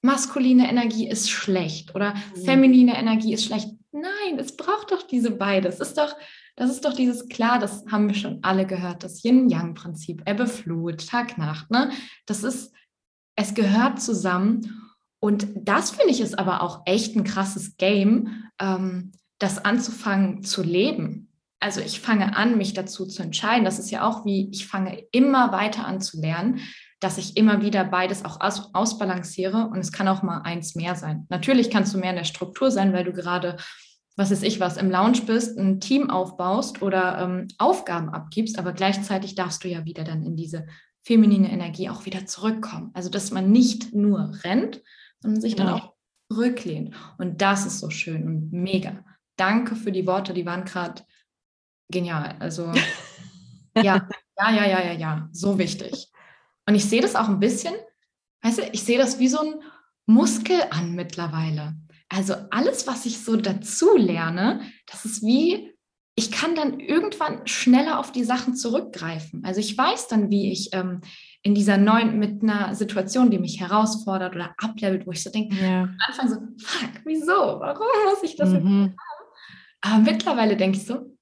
maskuline Energie ist schlecht oder mhm. feminine Energie ist schlecht. Nein, es braucht doch diese beides. Es ist doch, das ist doch dieses klar, das haben wir schon alle gehört, das Yin-Yang-Prinzip, Ebbe, Flut, Tag, Nacht. Ne? Das ist, es gehört zusammen. Und das finde ich ist aber auch echt ein krasses Game, ähm, das anzufangen zu leben also ich fange an, mich dazu zu entscheiden. Das ist ja auch wie, ich fange immer weiter an zu lernen, dass ich immer wieder beides auch aus, ausbalanciere und es kann auch mal eins mehr sein. Natürlich kannst du mehr in der Struktur sein, weil du gerade, was weiß ich was, im Lounge bist, ein Team aufbaust oder ähm, Aufgaben abgibst, aber gleichzeitig darfst du ja wieder dann in diese feminine Energie auch wieder zurückkommen. Also dass man nicht nur rennt, sondern sich dann auch zurücklehnt. Und das ist so schön und mega. Danke für die Worte, die waren gerade genial. Also ja, ja, ja, ja, ja, ja, so wichtig. Und ich sehe das auch ein bisschen, weißt du, ich sehe das wie so ein Muskel an mittlerweile. Also alles, was ich so dazu lerne, das ist wie, ich kann dann irgendwann schneller auf die Sachen zurückgreifen. Also ich weiß dann, wie ich ähm, in dieser neuen, mit einer Situation, die mich herausfordert oder ablevelt, wo ich so denke, ja. am Anfang so, fuck, wieso? Warum muss ich das mhm. jetzt haben? Aber mittlerweile denke ich so,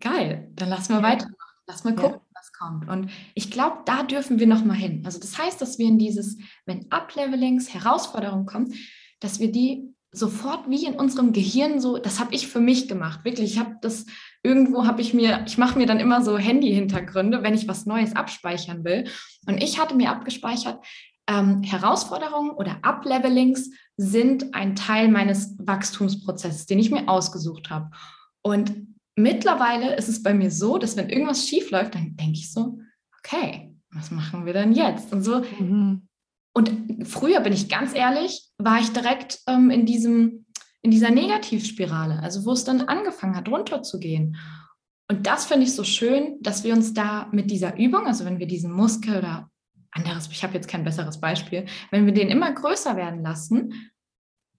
geil, dann lass mal ja. weitermachen. Lass mal gucken, ja. was kommt. Und ich glaube, da dürfen wir noch mal hin. Also das heißt, dass wir in dieses, wenn Uplevelings, Herausforderungen kommen, dass wir die sofort wie in unserem Gehirn so, das habe ich für mich gemacht, wirklich. Ich habe das irgendwo habe ich mir, ich mache mir dann immer so Handy-Hintergründe, wenn ich was Neues abspeichern will. Und ich hatte mir abgespeichert, ähm, Herausforderungen oder Uplevelings sind ein Teil meines Wachstumsprozesses, den ich mir ausgesucht habe. Und mittlerweile ist es bei mir so, dass wenn irgendwas schief läuft, dann denke ich so, okay, was machen wir denn jetzt? Und so. Mhm. Und früher bin ich ganz ehrlich, war ich direkt ähm, in diesem, in dieser Negativspirale, also wo es dann angefangen hat, runterzugehen. Und das finde ich so schön, dass wir uns da mit dieser Übung, also wenn wir diesen Muskel oder anderes, ich habe jetzt kein besseres Beispiel, wenn wir den immer größer werden lassen,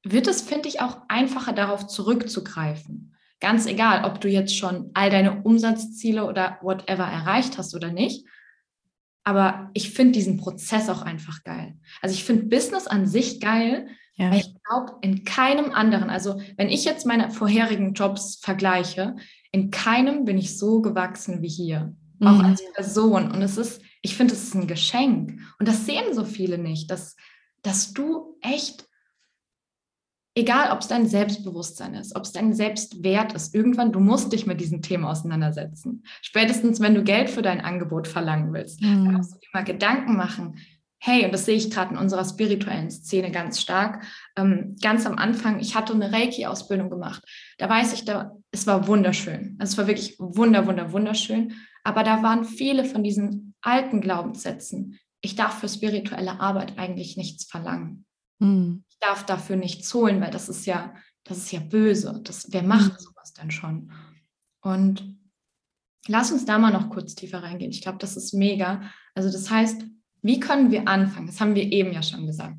wird es, finde ich, auch einfacher darauf zurückzugreifen. Ganz egal, ob du jetzt schon all deine Umsatzziele oder whatever erreicht hast oder nicht. Aber ich finde diesen Prozess auch einfach geil. Also ich finde Business an sich geil, ja. weil ich glaube, in keinem anderen, also wenn ich jetzt meine vorherigen Jobs vergleiche, in keinem bin ich so gewachsen wie hier. Mhm. Auch als Person. Und es ist, ich finde, es ist ein Geschenk. Und das sehen so viele nicht, dass, dass du echt egal ob es dein Selbstbewusstsein ist, ob es dein Selbstwert ist, irgendwann, du musst dich mit diesen Themen auseinandersetzen. Spätestens, wenn du Geld für dein Angebot verlangen willst, mhm. dann musst du dir mal Gedanken machen. Hey, und das sehe ich gerade in unserer spirituellen Szene ganz stark. Ähm, ganz am Anfang, ich hatte eine Reiki-Ausbildung gemacht. Da weiß ich, da, es war wunderschön. Also es war wirklich wunder, wunder, wunderschön. Aber da waren viele von diesen alten Glaubenssätzen. Ich darf für spirituelle Arbeit eigentlich nichts verlangen. Mhm darf dafür nichts holen, weil das ist ja, das ist ja böse. Das, wer macht mhm. sowas denn schon? Und lass uns da mal noch kurz tiefer reingehen. Ich glaube, das ist mega. Also das heißt, wie können wir anfangen? Das haben wir eben ja schon gesagt.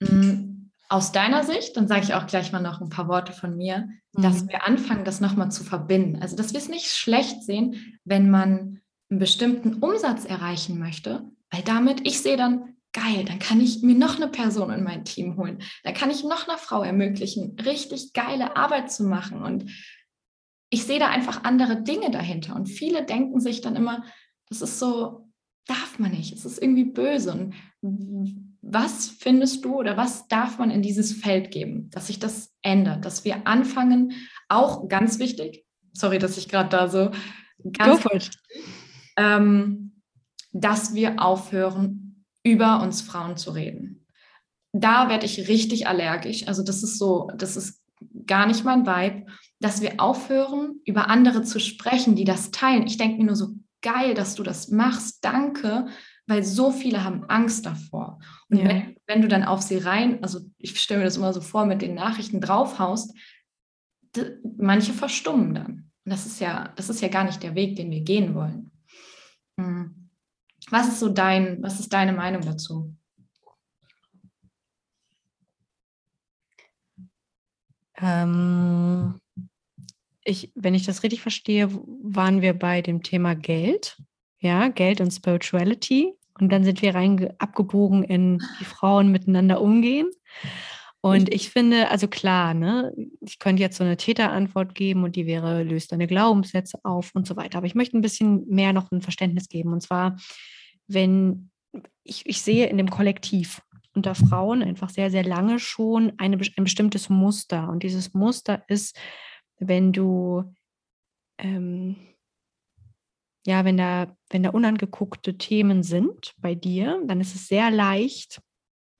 Mm, aus deiner Sicht, dann sage ich auch gleich mal noch ein paar Worte von mir, mhm. dass wir anfangen, das nochmal zu verbinden. Also, dass wir es nicht schlecht sehen, wenn man einen bestimmten Umsatz erreichen möchte, weil damit, ich sehe dann, geil, dann kann ich mir noch eine Person in mein Team holen. Dann kann ich noch einer Frau ermöglichen, richtig geile Arbeit zu machen. Und ich sehe da einfach andere Dinge dahinter. Und viele denken sich dann immer, das ist so, darf man nicht, es ist irgendwie böse. Und was findest du oder was darf man in dieses Feld geben, dass sich das ändert, dass wir anfangen, auch ganz wichtig, sorry, dass ich gerade da so ganz, ähm, dass wir aufhören, über uns Frauen zu reden. Da werde ich richtig allergisch. Also das ist so, das ist gar nicht mein Vibe, dass wir aufhören, über andere zu sprechen, die das teilen. Ich denke mir nur so, geil, dass du das machst, danke, weil so viele haben Angst davor. Und ja. wenn, wenn, du dann auf sie rein, also ich stelle mir das immer so vor, mit den Nachrichten draufhaust, manche verstummen dann. Und das ist ja, das ist ja gar nicht der Weg, den wir gehen wollen. Hm. Was ist so dein, was ist deine Meinung dazu? Ähm, ich, wenn ich das richtig verstehe, waren wir bei dem Thema Geld, ja, Geld und Spirituality. Und dann sind wir rein abgebogen in wie Frauen miteinander umgehen. Und ich finde, also klar, ne, ich könnte jetzt so eine Täterantwort geben und die wäre, löst deine Glaubenssätze auf und so weiter. Aber ich möchte ein bisschen mehr noch ein Verständnis geben. Und zwar, wenn ich, ich sehe in dem Kollektiv unter Frauen einfach sehr, sehr lange schon eine, ein bestimmtes Muster. Und dieses Muster ist, wenn du, ähm, ja, wenn da, wenn da unangeguckte Themen sind bei dir, dann ist es sehr leicht,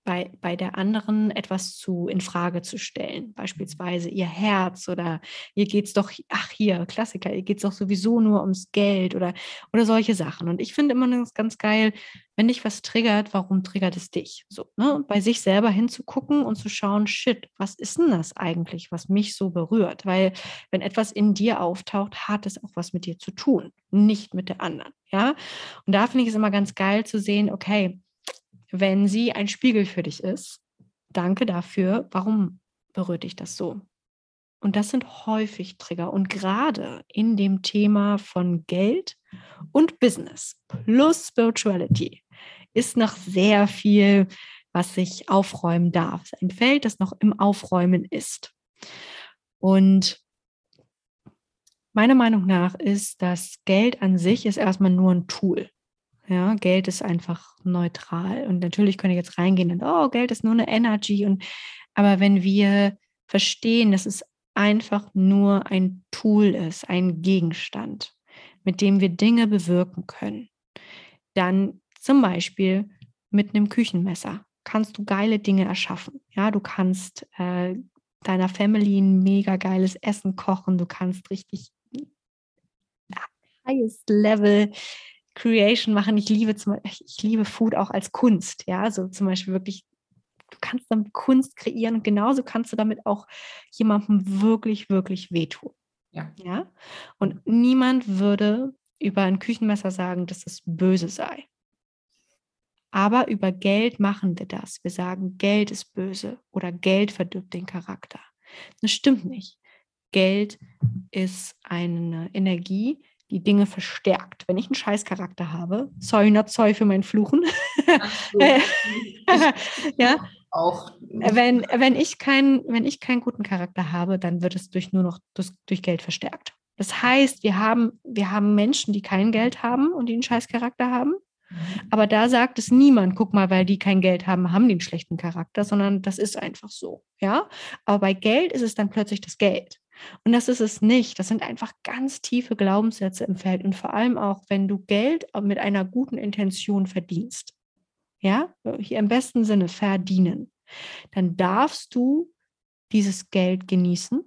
bei, bei der anderen etwas zu in Frage zu stellen. Beispielsweise ihr Herz oder ihr geht es doch, ach hier, Klassiker, ihr geht es doch sowieso nur ums Geld oder, oder solche Sachen. Und ich finde immer ganz, ganz geil, wenn dich was triggert, warum triggert es dich? So, ne? Bei sich selber hinzugucken und zu schauen, shit, was ist denn das eigentlich, was mich so berührt? Weil wenn etwas in dir auftaucht, hat es auch was mit dir zu tun, nicht mit der anderen. Ja. Und da finde ich es immer ganz geil zu sehen, okay, wenn sie ein Spiegel für dich ist. Danke dafür. Warum berührt dich das so? Und das sind häufig Trigger. Und gerade in dem Thema von Geld und Business plus Spirituality ist noch sehr viel, was sich aufräumen darf. Ein Feld, das noch im Aufräumen ist. Und meiner Meinung nach ist das Geld an sich ist erstmal nur ein Tool. Ja, Geld ist einfach neutral. Und natürlich können ich jetzt reingehen und, oh, Geld ist nur eine Energy. Und, aber wenn wir verstehen, dass es einfach nur ein Tool ist, ein Gegenstand, mit dem wir Dinge bewirken können, dann zum Beispiel mit einem Küchenmesser kannst du geile Dinge erschaffen. Ja, du kannst äh, deiner Family ein mega geiles Essen kochen, du kannst richtig highest Level Creation machen. Ich liebe zum ich liebe Food auch als Kunst, ja, so zum Beispiel wirklich, du kannst damit Kunst kreieren und genauso kannst du damit auch jemandem wirklich, wirklich wehtun. Ja. ja. Und niemand würde über ein Küchenmesser sagen, dass es böse sei. Aber über Geld machen wir das. Wir sagen, Geld ist böse oder Geld verdirbt den Charakter. Das stimmt nicht. Geld ist eine Energie, die Dinge verstärkt. Wenn ich einen Scheißcharakter habe, sorry, not sorry für mein Fluchen. ja. Auch. Wenn, wenn, ich kein, wenn ich keinen guten Charakter habe, dann wird es durch nur noch durch, durch Geld verstärkt. Das heißt, wir haben, wir haben Menschen, die kein Geld haben und die einen Scheißcharakter haben. Mhm. Aber da sagt es niemand, guck mal, weil die kein Geld haben, haben die einen schlechten Charakter, sondern das ist einfach so. Ja. Aber bei Geld ist es dann plötzlich das Geld. Und das ist es nicht. Das sind einfach ganz tiefe Glaubenssätze im Feld. Und vor allem auch, wenn du Geld mit einer guten Intention verdienst, ja, hier im besten Sinne verdienen, dann darfst du dieses Geld genießen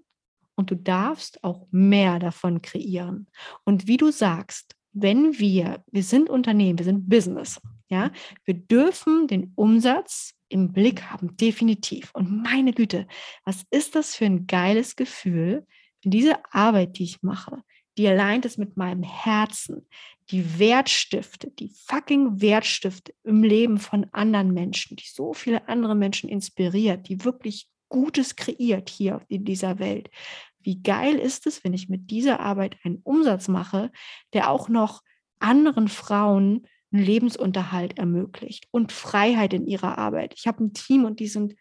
und du darfst auch mehr davon kreieren. Und wie du sagst, wenn wir, wir sind Unternehmen, wir sind Business, ja, wir dürfen den Umsatz im Blick haben, definitiv. Und meine Güte, was ist das für ein geiles Gefühl, wenn diese Arbeit, die ich mache, die allein ist mit meinem Herzen, die Wertstifte, die fucking Wertstifte im Leben von anderen Menschen, die so viele andere Menschen inspiriert, die wirklich Gutes kreiert hier in dieser Welt. Wie geil ist es, wenn ich mit dieser Arbeit einen Umsatz mache, der auch noch anderen Frauen einen Lebensunterhalt ermöglicht und Freiheit in ihrer Arbeit. Ich habe ein Team und die sind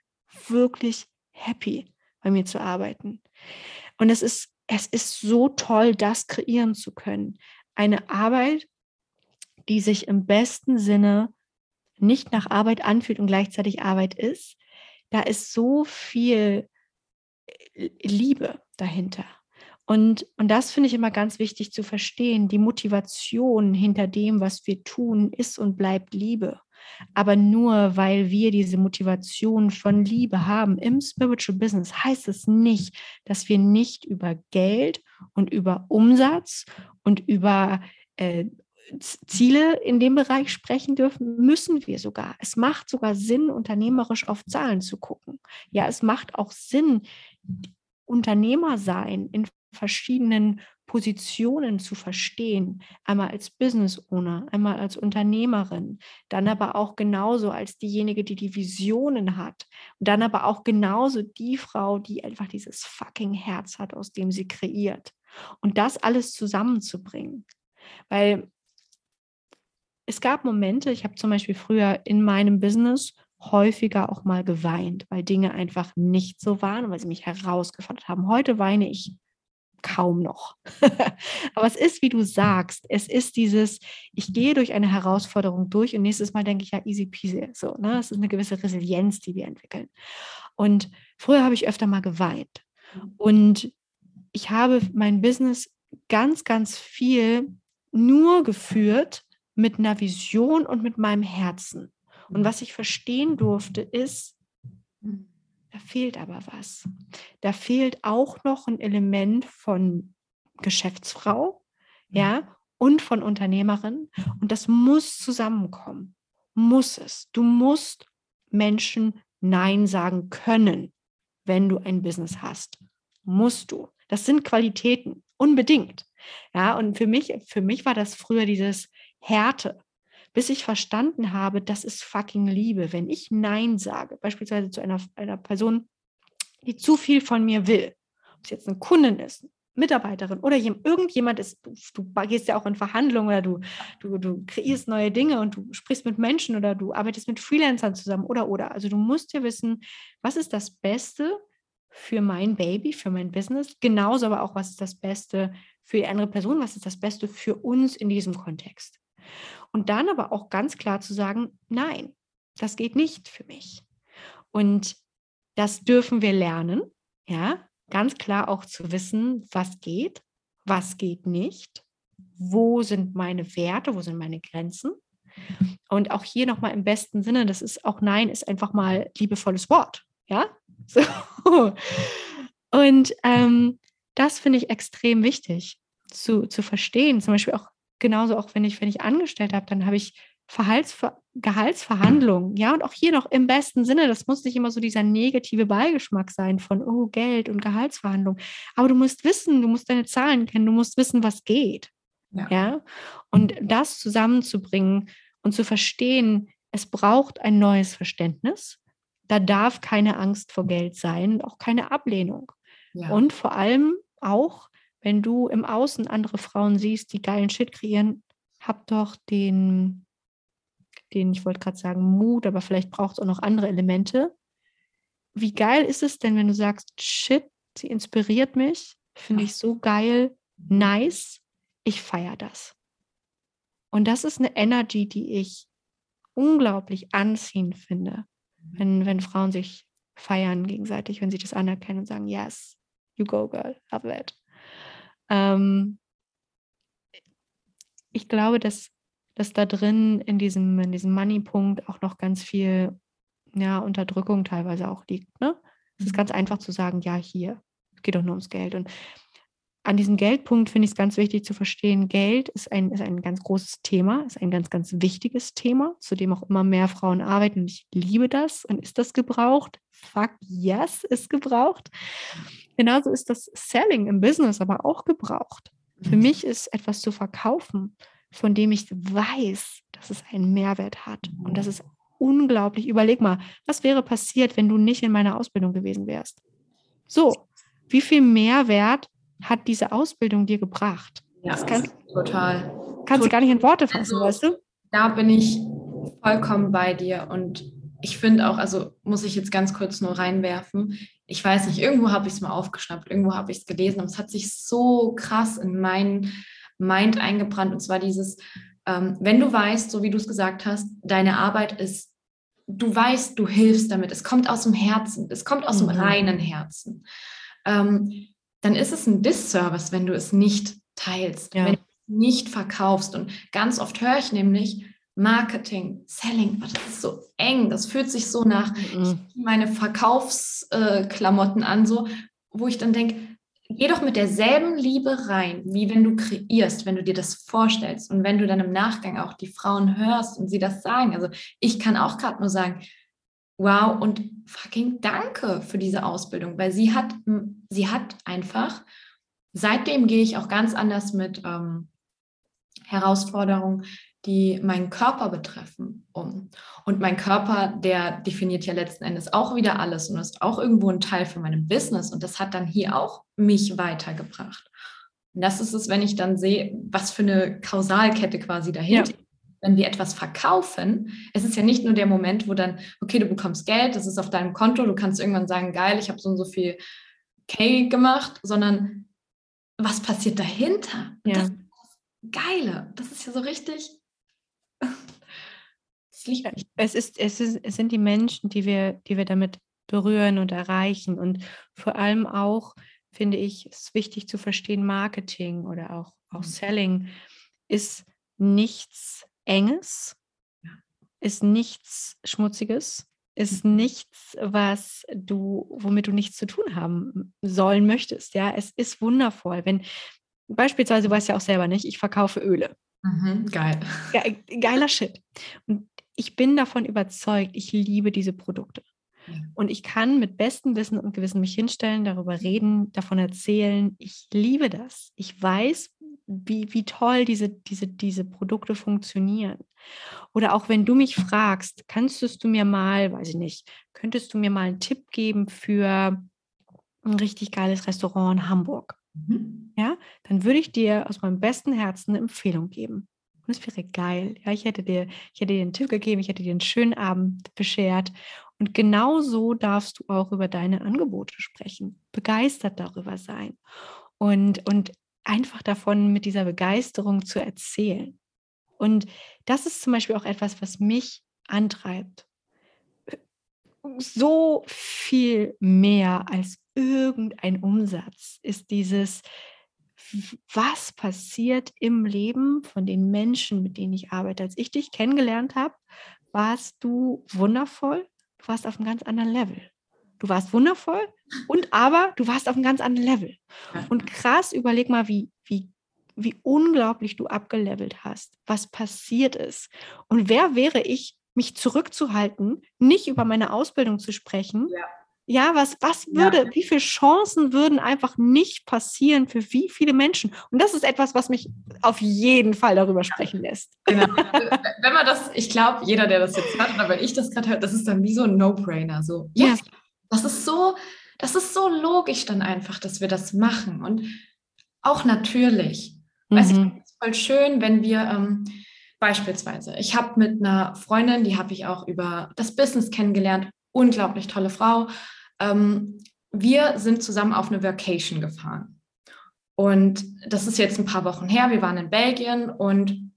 wirklich happy, bei mir zu arbeiten. Und es ist, es ist so toll, das kreieren zu können. Eine Arbeit, die sich im besten Sinne nicht nach Arbeit anfühlt und gleichzeitig Arbeit ist. Da ist so viel Liebe dahinter. Und, und das finde ich immer ganz wichtig zu verstehen. Die Motivation hinter dem, was wir tun, ist und bleibt Liebe. Aber nur weil wir diese Motivation von Liebe haben im Spiritual Business, heißt es nicht, dass wir nicht über Geld und über Umsatz und über äh, Ziele in dem Bereich sprechen dürfen, müssen wir sogar. Es macht sogar Sinn, unternehmerisch auf Zahlen zu gucken. Ja, es macht auch Sinn, Unternehmer sein in verschiedenen Positionen zu verstehen. Einmal als Business Owner, einmal als Unternehmerin, dann aber auch genauso als diejenige, die die Visionen hat. Und dann aber auch genauso die Frau, die einfach dieses fucking Herz hat, aus dem sie kreiert. Und das alles zusammenzubringen. Weil es gab Momente, ich habe zum Beispiel früher in meinem Business häufiger auch mal geweint, weil Dinge einfach nicht so waren weil sie mich herausgefordert haben. Heute weine ich kaum noch. Aber es ist, wie du sagst, es ist dieses, ich gehe durch eine Herausforderung durch und nächstes Mal denke ich ja easy peasy. So, ne? Es ist eine gewisse Resilienz, die wir entwickeln. Und früher habe ich öfter mal geweint. Mhm. Und ich habe mein Business ganz, ganz viel nur geführt mit einer Vision und mit meinem Herzen. Und was ich verstehen durfte, ist, mhm. Da fehlt aber was. Da fehlt auch noch ein Element von Geschäftsfrau, ja, mhm. und von Unternehmerin. Und das muss zusammenkommen. Muss es. Du musst Menschen Nein sagen können, wenn du ein Business hast. Musst du. Das sind Qualitäten, unbedingt. Ja, und für mich, für mich war das früher dieses Härte bis ich verstanden habe, das ist fucking Liebe. Wenn ich Nein sage, beispielsweise zu einer, einer Person, die zu viel von mir will, ob es jetzt eine Kundin ist, Mitarbeiterin oder irgendjemand ist, du, du, gehst ja auch in Verhandlungen oder du, du, du kreierst neue Dinge und du sprichst mit Menschen oder du arbeitest mit Freelancern zusammen oder oder. Also du musst ja wissen, was ist das Beste für mein Baby, für mein Business, genauso aber auch, was ist das Beste für die andere Person, was ist das Beste für uns in diesem Kontext. Und dann aber auch ganz klar zu sagen, nein, das geht nicht für mich. Und das dürfen wir lernen, ja, ganz klar auch zu wissen, was geht, was geht nicht, wo sind meine Werte, wo sind meine Grenzen. Und auch hier nochmal im besten Sinne, das ist auch Nein, ist einfach mal liebevolles Wort, ja. So. Und ähm, das finde ich extrem wichtig zu, zu verstehen. Zum Beispiel auch genauso, auch wenn ich, wenn ich angestellt habe, dann habe ich Verhaltsver Gehaltsverhandlungen, ja, und auch hier noch im besten Sinne, das muss nicht immer so dieser negative Beigeschmack sein von, oh, Geld und Gehaltsverhandlungen. Aber du musst wissen, du musst deine Zahlen kennen, du musst wissen, was geht. Ja. ja? Und das zusammenzubringen und zu verstehen, es braucht ein neues Verständnis. Da darf keine Angst vor Geld sein, auch keine Ablehnung. Ja. Und vor allem auch, wenn du im Außen andere Frauen siehst, die geilen Shit kreieren, hab doch den den, ich wollte gerade sagen, Mut, aber vielleicht braucht es auch noch andere Elemente. Wie geil ist es denn, wenn du sagst, shit, sie inspiriert mich, finde ich so geil, nice, ich feiere das. Und das ist eine Energy, die ich unglaublich anziehend finde, wenn, wenn Frauen sich feiern gegenseitig, wenn sie das anerkennen und sagen, yes, you go, girl, love it. Ähm, ich glaube, dass dass da drin in diesem, in diesem Money-Punkt auch noch ganz viel ja, Unterdrückung teilweise auch liegt. Ne? Es ist mhm. ganz einfach zu sagen, ja, hier, es geht doch nur ums Geld. Und an diesem Geldpunkt finde ich es ganz wichtig zu verstehen, Geld ist ein, ist ein ganz großes Thema, ist ein ganz, ganz wichtiges Thema, zu dem auch immer mehr Frauen arbeiten. Und ich liebe das. Und ist das gebraucht? Fuck yes, ist gebraucht. Genauso ist das Selling im Business aber auch gebraucht. Für mhm. mich ist etwas zu verkaufen von dem ich weiß, dass es einen Mehrwert hat. Und das ist unglaublich. Überleg mal, was wäre passiert, wenn du nicht in meiner Ausbildung gewesen wärst? So, wie viel Mehrwert hat diese Ausbildung dir gebracht? Ja, das kannst, total. Kannst du gar nicht in Worte fassen, also, weißt du? Da bin ich vollkommen bei dir und ich finde auch, also muss ich jetzt ganz kurz nur reinwerfen, ich weiß nicht, irgendwo habe ich es mal aufgeschnappt, irgendwo habe ich es gelesen, aber es hat sich so krass in meinen Mind eingebrannt. Und zwar dieses, ähm, wenn du weißt, so wie du es gesagt hast, deine Arbeit ist, du weißt, du hilfst damit, es kommt aus dem Herzen, es kommt aus mhm. dem reinen Herzen, ähm, dann ist es ein Disservice, wenn du es nicht teilst, ja. wenn du es nicht verkaufst. Und ganz oft höre ich nämlich, Marketing, Selling, oh, das ist so eng, das fühlt sich so nach mhm. meine Verkaufsklamotten äh, an, so, wo ich dann denke, geh doch mit derselben Liebe rein, wie wenn du kreierst, wenn du dir das vorstellst und wenn du dann im Nachgang auch die Frauen hörst und sie das sagen. Also ich kann auch gerade nur sagen, wow und fucking danke für diese Ausbildung, weil sie hat, sie hat einfach, seitdem gehe ich auch ganz anders mit ähm, Herausforderungen, die meinen Körper betreffen, um. Und mein Körper, der definiert ja letzten Endes auch wieder alles und ist auch irgendwo ein Teil von meinem Business. Und das hat dann hier auch mich weitergebracht. Und das ist es, wenn ich dann sehe, was für eine Kausalkette quasi dahinter. Ja. Wenn wir etwas verkaufen, es ist ja nicht nur der Moment, wo dann, okay, du bekommst Geld, das ist auf deinem Konto, du kannst irgendwann sagen, geil, ich habe so und so viel K gemacht, sondern was passiert dahinter? Ja. Das Geile, das ist ja so richtig es, ist, es, ist, es sind die Menschen, die wir, die wir damit berühren und erreichen. Und vor allem auch, finde ich, ist wichtig zu verstehen, Marketing oder auch, auch mhm. Selling ist nichts Enges, ist nichts Schmutziges, ist mhm. nichts, was du, womit du nichts zu tun haben sollen möchtest. Ja, es ist wundervoll. Wenn beispielsweise, du weißt ja auch selber nicht, ich verkaufe Öle. Mhm, geil. Ge geiler Shit. Und ich bin davon überzeugt, ich liebe diese Produkte. Und ich kann mit bestem Wissen und Gewissen mich hinstellen, darüber reden, davon erzählen. Ich liebe das. Ich weiß, wie, wie toll diese, diese, diese Produkte funktionieren. Oder auch wenn du mich fragst, kannst du mir mal, weiß ich nicht, könntest du mir mal einen Tipp geben für ein richtig geiles Restaurant in Hamburg? Mhm. Ja, dann würde ich dir aus meinem besten Herzen eine Empfehlung geben. Und es wäre geil. Ja, ich hätte dir, ich hätte dir einen Tipp gegeben, ich hätte dir einen schönen Abend beschert Und genauso darfst du auch über deine Angebote sprechen, begeistert darüber sein und, und einfach davon mit dieser Begeisterung zu erzählen. Und das ist zum Beispiel auch etwas, was mich antreibt. So viel mehr als irgendein Umsatz ist dieses, was passiert im Leben von den Menschen, mit denen ich arbeite. Als ich dich kennengelernt habe, warst du wundervoll, du warst auf einem ganz anderen Level. Du warst wundervoll und aber du warst auf einem ganz anderen Level. Und krass, überleg mal, wie, wie, wie unglaublich du abgelevelt hast, was passiert ist. Und wer wäre ich, mich zurückzuhalten, nicht über meine Ausbildung zu sprechen, ja. Ja, was, was würde, ja. wie viele Chancen würden einfach nicht passieren für wie viele Menschen? Und das ist etwas, was mich auf jeden Fall darüber sprechen lässt. Genau. wenn man das, ich glaube, jeder, der das jetzt hört, oder wenn ich das gerade höre, das ist dann wie so ein No-Brainer. So, yes, ja. das ist so, das ist so logisch dann einfach, dass wir das machen. Und auch natürlich. Mhm. Weiß ich, ist voll schön, wenn wir ähm, beispielsweise, ich habe mit einer Freundin, die habe ich auch über das Business kennengelernt, unglaublich tolle Frau. Ähm, wir sind zusammen auf eine Vacation gefahren. Und das ist jetzt ein paar Wochen her. Wir waren in Belgien und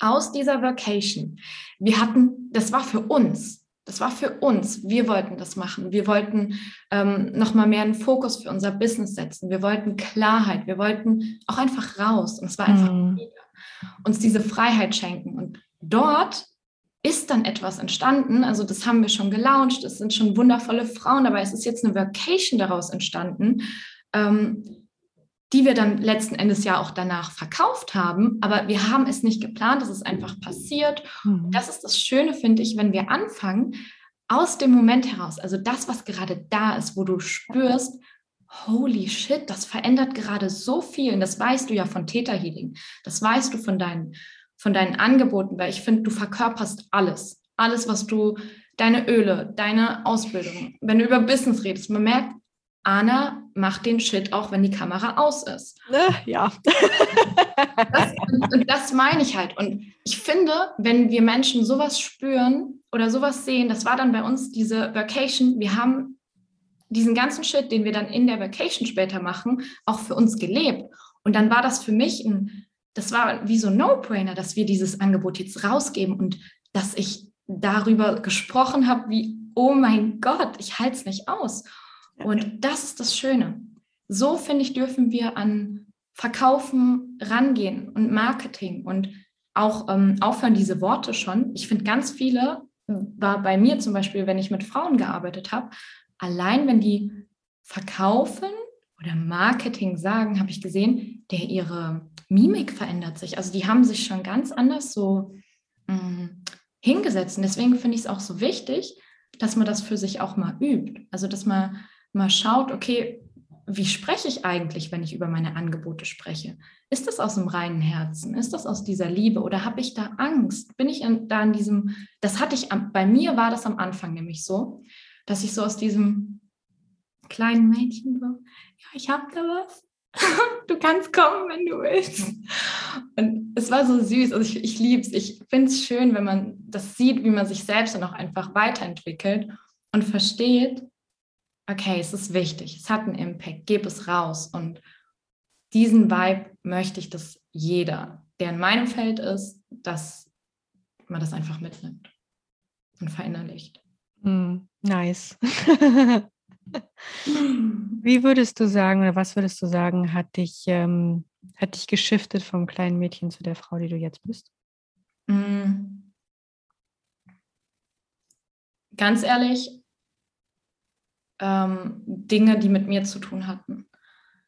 aus dieser Vacation, wir hatten, das war für uns, das war für uns. Wir wollten das machen. Wir wollten ähm, nochmal mehr einen Fokus für unser Business setzen. Wir wollten Klarheit. Wir wollten auch einfach raus. Und es war einfach mhm. uns diese Freiheit schenken. Und dort ist dann etwas entstanden. Also das haben wir schon gelauncht, es sind schon wundervolle Frauen dabei. Es ist jetzt eine Vacation daraus entstanden, ähm, die wir dann letzten Endes ja auch danach verkauft haben. Aber wir haben es nicht geplant, es ist einfach passiert. Mhm. Das ist das Schöne, finde ich, wenn wir anfangen, aus dem Moment heraus, also das, was gerade da ist, wo du spürst, holy shit, das verändert gerade so viel. Und das weißt du ja von Theta Healing, das weißt du von deinen von deinen Angeboten, weil ich finde, du verkörperst alles. Alles, was du, deine Öle, deine Ausbildung, wenn du über Business redest, man merkt, Anna macht den Shit auch, wenn die Kamera aus ist. Äh, ja. Das, und, und das meine ich halt. Und ich finde, wenn wir Menschen sowas spüren oder sowas sehen, das war dann bei uns diese Vacation, wir haben diesen ganzen Shit, den wir dann in der Vacation später machen, auch für uns gelebt. Und dann war das für mich ein das war wie so ein No-Brainer, dass wir dieses Angebot jetzt rausgeben und dass ich darüber gesprochen habe, wie, oh mein Gott, ich halte es nicht aus. Und das ist das Schöne. So, finde ich, dürfen wir an Verkaufen rangehen und Marketing und auch ähm, aufhören, diese Worte schon. Ich finde, ganz viele, war bei mir zum Beispiel, wenn ich mit Frauen gearbeitet habe, allein wenn die verkaufen oder Marketing sagen, habe ich gesehen, der ihre Mimik verändert sich. Also die haben sich schon ganz anders so mh, mm, hingesetzt. Und deswegen finde ich es auch so wichtig, dass man das für sich auch mal übt. Also dass man mal schaut, okay, wie spreche ich eigentlich, wenn ich über meine Angebote spreche? Ist das aus dem reinen Herzen? Ist das aus dieser Liebe oder habe ich da Angst? Bin ich in, da in diesem, das hatte ich, bei mir war das am Anfang nämlich so, dass ich so aus diesem kleinen Mädchen so, ja, ich habe da was, du kannst kommen, wenn du willst. Und es war so süß. Also ich, liebe es. Ich finde es schön, wenn man das sieht, wie man sich selbst dann auch einfach weiterentwickelt und versteht, okay, es ist wichtig, es hat einen Impact, gib es raus. Und diesen Vibe möchte ich, dass jeder, der in meinem Feld ist, dass man das einfach mitnimmt und verinnerlicht. Mm, nice. Wie würdest du sagen oder was würdest du sagen, hat dich, ähm, hat dich geschiftet vom kleinen Mädchen zu der Frau, die du jetzt bist? Mm. Ganz ehrlich, ähm, Dinge, die mit mir zu tun hatten.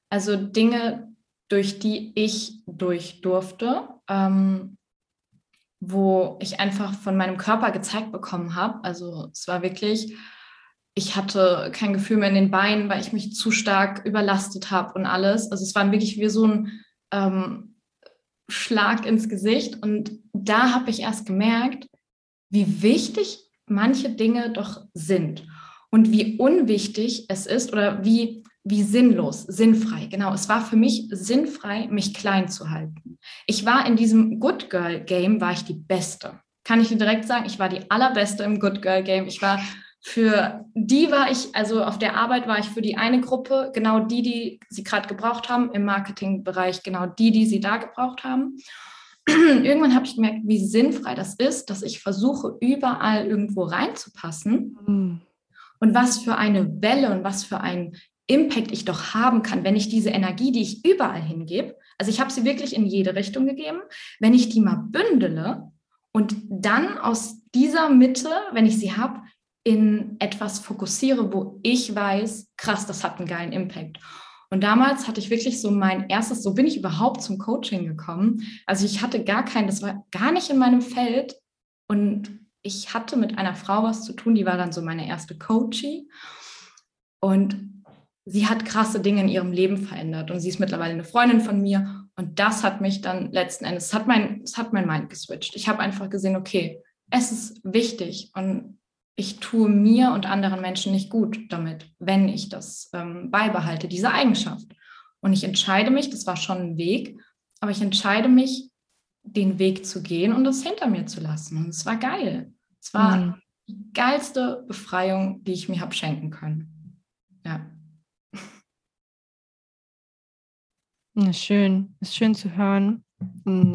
Also Dinge, durch die ich durch durfte, ähm, wo ich einfach von meinem Körper gezeigt bekommen habe. Also es war wirklich ich hatte kein Gefühl mehr in den Beinen, weil ich mich zu stark überlastet habe und alles. Also es war wirklich wie so ein ähm, Schlag ins Gesicht. Und da habe ich erst gemerkt, wie wichtig manche Dinge doch sind und wie unwichtig es ist oder wie, wie sinnlos, sinnfrei. Genau, es war für mich sinnfrei, mich klein zu halten. Ich war in diesem Good Girl Game, war ich die Beste. Kann ich dir direkt sagen, ich war die allerbeste im Good Girl Game. Ich war Für die war ich, also auf der Arbeit war ich für die eine Gruppe, genau die, die sie gerade gebraucht haben, im Marketingbereich genau die, die sie da gebraucht haben. Irgendwann habe ich gemerkt, wie sinnfrei das ist, dass ich versuche, überall irgendwo reinzupassen. Mhm. Und was für eine Welle und was für ein Impact ich doch haben kann, wenn ich diese Energie, die ich überall hingebe, also ich habe sie wirklich in jede Richtung gegeben, wenn ich die mal bündele und dann aus dieser Mitte, wenn ich sie habe, in etwas fokussiere, wo ich weiß, krass, das hat einen geilen Impact. Und damals hatte ich wirklich so mein erstes, so bin ich überhaupt zum Coaching gekommen. Also ich hatte gar kein, das war gar nicht in meinem Feld. Und ich hatte mit einer Frau was zu tun, die war dann so meine erste Coachie. Und sie hat krasse Dinge in ihrem Leben verändert. Und sie ist mittlerweile eine Freundin von mir. Und das hat mich dann letzten Endes, es hat mein, es hat mein Mind geswitcht. Ich habe einfach gesehen, okay, es ist wichtig und ich tue mir und anderen Menschen nicht gut damit, wenn ich das ähm, beibehalte, diese Eigenschaft. Und ich entscheide mich, das war schon ein Weg, aber ich entscheide mich, den Weg zu gehen und es hinter mir zu lassen. Und es war geil. Es war mhm. die geilste Befreiung, die ich mir habe schenken können. Ja. ja. Schön, ist schön zu hören.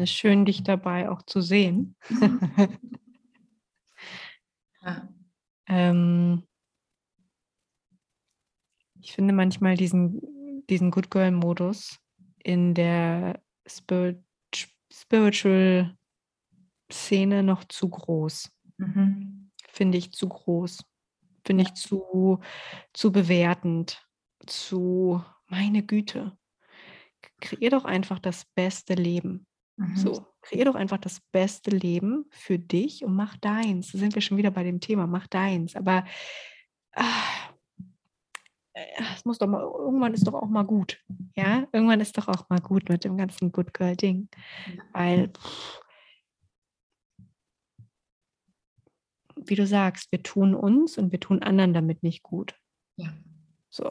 Ist schön, dich dabei auch zu sehen. ja. Ähm, ich finde manchmal diesen, diesen Good Girl-Modus in der Spirit, Spiritual Szene noch zu groß. Mhm. Finde ich zu groß. Finde ich zu, zu bewertend, zu meine Güte. Kreier doch einfach das beste Leben. Mhm. So, kreier doch einfach das beste Leben für dich und mach deins. Da sind wir schon wieder bei dem Thema, mach deins. Aber ah, es muss doch mal, irgendwann ist doch auch mal gut. Ja, irgendwann ist doch auch mal gut mit dem ganzen Good Girl Ding. Weil, wie du sagst, wir tun uns und wir tun anderen damit nicht gut. Ja. So.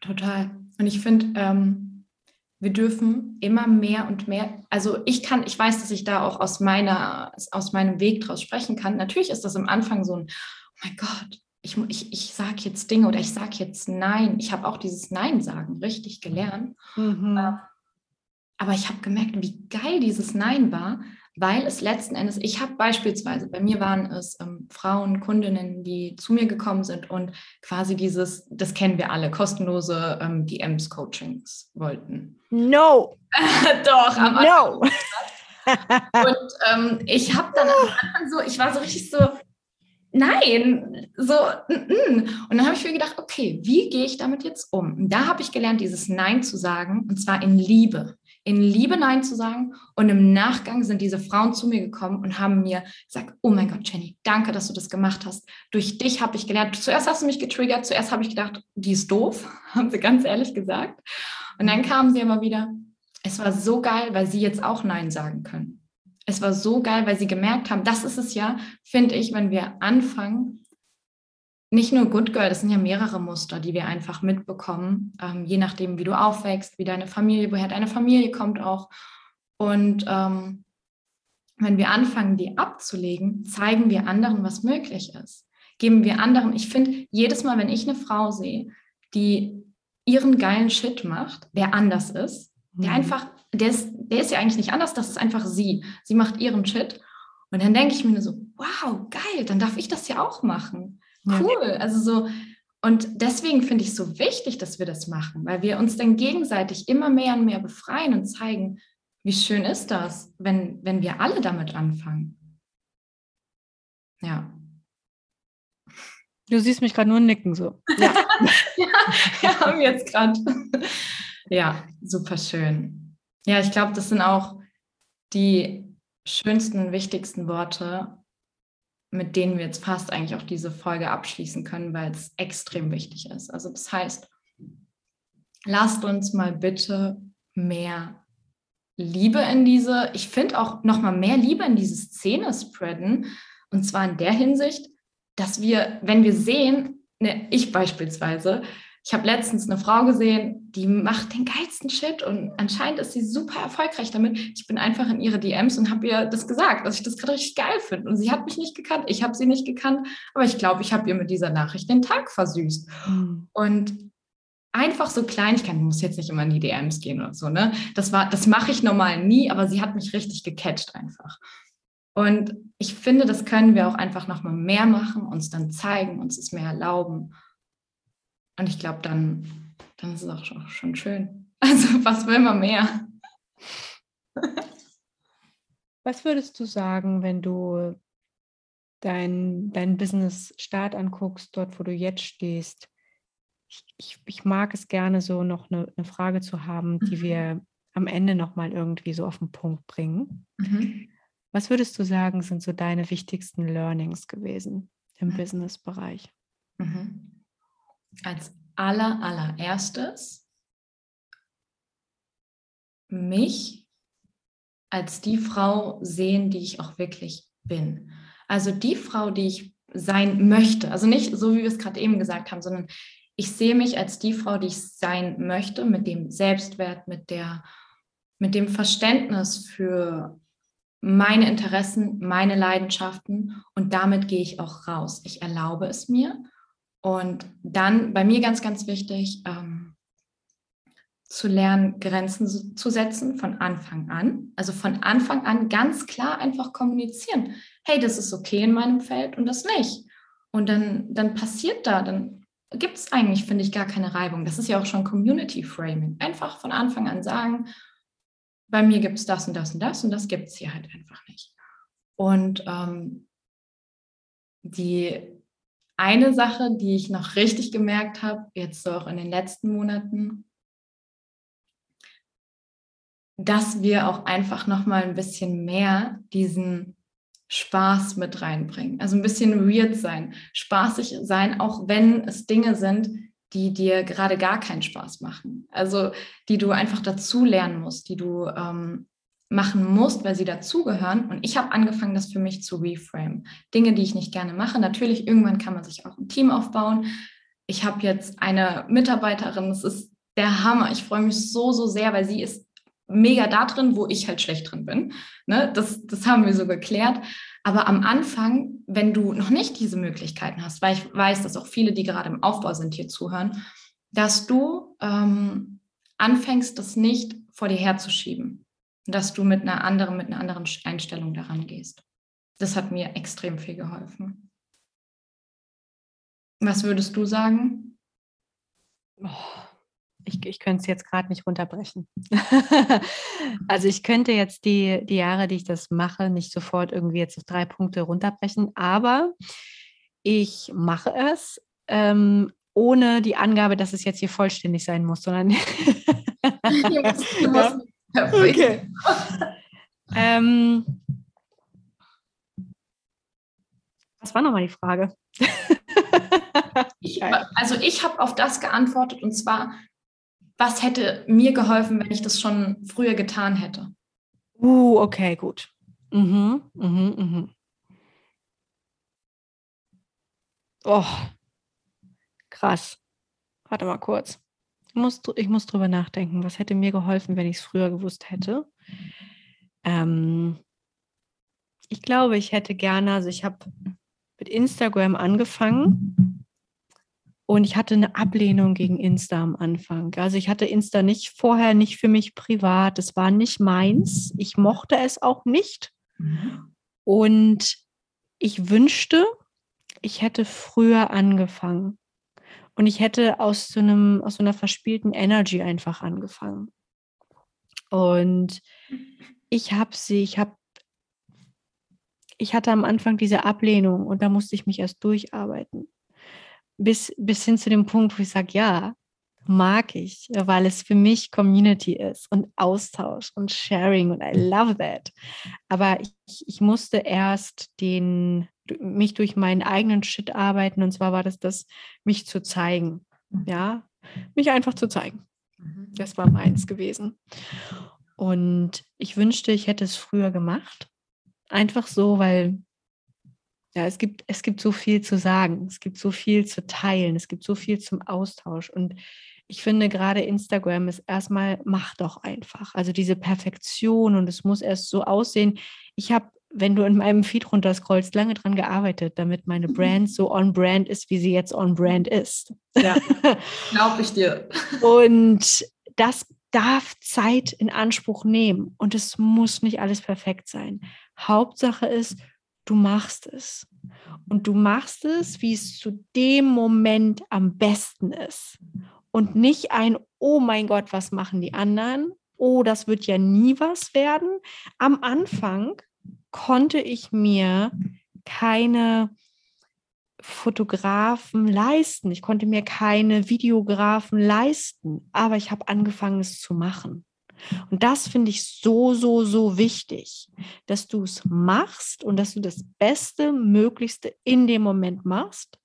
Total. Und ich finde, ähm, wir dürfen immer mehr und mehr, also ich kann, ich weiß, dass ich da auch aus meiner, aus meinem Weg draus sprechen kann. Natürlich ist das am Anfang so ein, oh mein Gott, ich, ich, ich sage jetzt Dinge oder ich sage jetzt Nein. Ich habe auch dieses Nein sagen richtig gelernt. Mhm. Aber ich habe gemerkt, wie geil dieses Nein war, weil es letzten Endes, ich habe beispielsweise, bei mir waren es ähm, Frauen, Kundinnen, die zu mir gekommen sind und quasi dieses, das kennen wir alle, kostenlose ähm, DMs-Coachings wollten. No. Doch, am No. und ähm, ich habe dann am Anfang so, ich war so richtig so, nein, so, n -n. und dann habe ich mir gedacht, okay, wie gehe ich damit jetzt um? Und da habe ich gelernt, dieses Nein zu sagen, und zwar in Liebe in Liebe Nein zu sagen. Und im Nachgang sind diese Frauen zu mir gekommen und haben mir gesagt, oh mein Gott, Jenny, danke, dass du das gemacht hast. Durch dich habe ich gelernt. Zuerst hast du mich getriggert, zuerst habe ich gedacht, die ist doof, haben sie ganz ehrlich gesagt. Und dann kamen sie immer wieder, es war so geil, weil sie jetzt auch Nein sagen können. Es war so geil, weil sie gemerkt haben, das ist es ja, finde ich, wenn wir anfangen, nicht nur Good Girl, das sind ja mehrere Muster, die wir einfach mitbekommen, ähm, je nachdem, wie du aufwächst, wie deine Familie, woher deine Familie kommt auch. Und ähm, wenn wir anfangen, die abzulegen, zeigen wir anderen, was möglich ist. Geben wir anderen, ich finde, jedes Mal, wenn ich eine Frau sehe, die ihren geilen Shit macht, der anders ist, der mhm. einfach, der ist, der ist ja eigentlich nicht anders, das ist einfach sie. Sie macht ihren Shit. Und dann denke ich mir nur so, wow, geil, dann darf ich das ja auch machen. Cool. Also so, und deswegen finde ich es so wichtig, dass wir das machen, weil wir uns dann gegenseitig immer mehr und mehr befreien und zeigen, wie schön ist das, wenn, wenn wir alle damit anfangen. Ja. Du siehst mich gerade nur nicken so. Ja, ja wir haben jetzt gerade. ja, super schön. Ja, ich glaube, das sind auch die schönsten, wichtigsten Worte, mit denen wir jetzt fast eigentlich auch diese Folge abschließen können, weil es extrem wichtig ist. Also das heißt, lasst uns mal bitte mehr Liebe in diese, ich finde auch noch mal mehr Liebe in diese Szene spreaden. Und zwar in der Hinsicht, dass wir, wenn wir sehen, ne, ich beispielsweise, ich habe letztens eine Frau gesehen, die macht den geilsten Shit und anscheinend ist sie super erfolgreich damit. Ich bin einfach in ihre DMs und habe ihr das gesagt, dass ich das gerade richtig geil finde. Und sie hat mich nicht gekannt, ich habe sie nicht gekannt, aber ich glaube, ich habe ihr mit dieser Nachricht den Tag versüßt. Mhm. Und einfach so Kleinigkeiten, muss jetzt nicht immer in die DMs gehen oder so, ne? Das das mache ich normal nie, aber sie hat mich richtig gecatcht einfach. Und ich finde, das können wir auch einfach noch mal mehr machen, uns dann zeigen, uns es mehr erlauben. Und ich glaube, dann, dann ist es auch schon, schon schön. Also was will man mehr? Was würdest du sagen, wenn du dein, dein Business-Start anguckst, dort, wo du jetzt stehst? Ich, ich, ich mag es gerne so noch eine, eine Frage zu haben, die mhm. wir am Ende nochmal irgendwie so auf den Punkt bringen. Mhm. Was würdest du sagen, sind so deine wichtigsten Learnings gewesen im mhm. Business-Bereich? Mhm als aller, allererstes mich als die Frau sehen, die ich auch wirklich bin. Also die Frau, die ich sein möchte. Also nicht so, wie wir es gerade eben gesagt haben, sondern ich sehe mich als die Frau, die ich sein möchte, mit dem Selbstwert, mit der, mit dem Verständnis für meine Interessen, meine Leidenschaften und damit gehe ich auch raus. Ich erlaube es mir und dann bei mir ganz, ganz wichtig, ähm, zu lernen, Grenzen zu setzen von Anfang an. Also von Anfang an ganz klar einfach kommunizieren. Hey, das ist okay in meinem Feld und das nicht. Und dann, dann passiert da, dann gibt es eigentlich, finde ich, gar keine Reibung. Das ist ja auch schon Community Framing. Einfach von Anfang an sagen, bei mir gibt es das und das und das und das gibt es hier halt einfach nicht. Und ähm, die eine Sache, die ich noch richtig gemerkt habe, jetzt so auch in den letzten Monaten, dass wir auch einfach noch mal ein bisschen mehr diesen Spaß mit reinbringen. Also ein bisschen weird sein, spaßig sein, auch wenn es Dinge sind, die dir gerade gar keinen Spaß machen. Also die du einfach dazu lernen musst, die du ähm, machen musst, weil sie dazugehören. Und ich habe angefangen, das für mich zu reframe. Dinge, die ich nicht gerne mache. Natürlich, irgendwann kann man sich auch ein Team aufbauen. Ich habe jetzt eine Mitarbeiterin, das ist der Hammer. Ich freue mich so, so sehr, weil sie ist mega da drin, wo ich halt schlecht drin bin. Ne? Das, das haben wir so geklärt. Aber am Anfang, wenn du noch nicht diese Möglichkeiten hast, weil ich weiß, dass auch viele, die gerade im Aufbau sind, hier zuhören, dass du ähm, anfängst, das nicht vor dir herzuschieben dass du mit einer anderen, mit einer anderen Einstellung daran gehst. Das hat mir extrem viel geholfen. Was würdest du sagen? Oh, ich, ich könnte es jetzt gerade nicht runterbrechen. also ich könnte jetzt die, die Jahre, die ich das mache, nicht sofort irgendwie jetzt auf drei Punkte runterbrechen, aber ich mache es ähm, ohne die Angabe, dass es jetzt hier vollständig sein muss, sondern du musst Okay. ähm, was war nochmal die Frage? ich, also ich habe auf das geantwortet und zwar, was hätte mir geholfen, wenn ich das schon früher getan hätte? Uh, okay, gut. Mhm, mhm, mhm. Oh, krass. Warte mal kurz. Ich muss, ich muss drüber nachdenken, was hätte mir geholfen, wenn ich es früher gewusst hätte. Ähm, ich glaube, ich hätte gerne, also ich habe mit Instagram angefangen und ich hatte eine Ablehnung gegen Insta am Anfang. Also ich hatte Insta nicht vorher nicht für mich privat, es war nicht meins. Ich mochte es auch nicht. Mhm. Und ich wünschte, ich hätte früher angefangen. Und ich hätte aus so einem, aus so einer verspielten Energy einfach angefangen. Und ich habe sie, ich habe, ich hatte am Anfang diese Ablehnung und da musste ich mich erst durcharbeiten. Bis, bis hin zu dem Punkt, wo ich sage, ja, mag ich, weil es für mich Community ist und Austausch und Sharing und I love that. Aber ich, ich musste erst den, mich durch meinen eigenen Shit arbeiten und zwar war das das, mich zu zeigen. Mhm. Ja, mich einfach zu zeigen. Mhm. Das war meins gewesen. Und ich wünschte, ich hätte es früher gemacht. Einfach so, weil Ja, es gibt, es gibt so viel zu sagen, es gibt so viel zu teilen, es gibt so viel zum Austausch. Und ich finde gerade Instagram ist erstmal, mach doch einfach. Also diese Perfektion und es muss erst so aussehen. Ich habe, wenn du in meinem Feed runterscrollst, lange dran gearbeitet, damit meine mhm. Brand so on brand ist, wie sie jetzt on brand ist. Ja, glaube ich dir. und das darf Zeit in Anspruch nehmen und es muss nicht alles perfekt sein. Hauptsache ist, du machst es. Und du machst es, wie es zu dem Moment am besten ist. Und nicht ein, oh mein Gott, was machen die anderen? Oh, das wird ja nie was werden. Am Anfang konnte ich mir keine Fotografen leisten. Ich konnte mir keine Videografen leisten, aber ich habe angefangen, es zu machen. Und das finde ich so, so, so wichtig, dass du es machst und dass du das Beste, Möglichste in dem Moment machst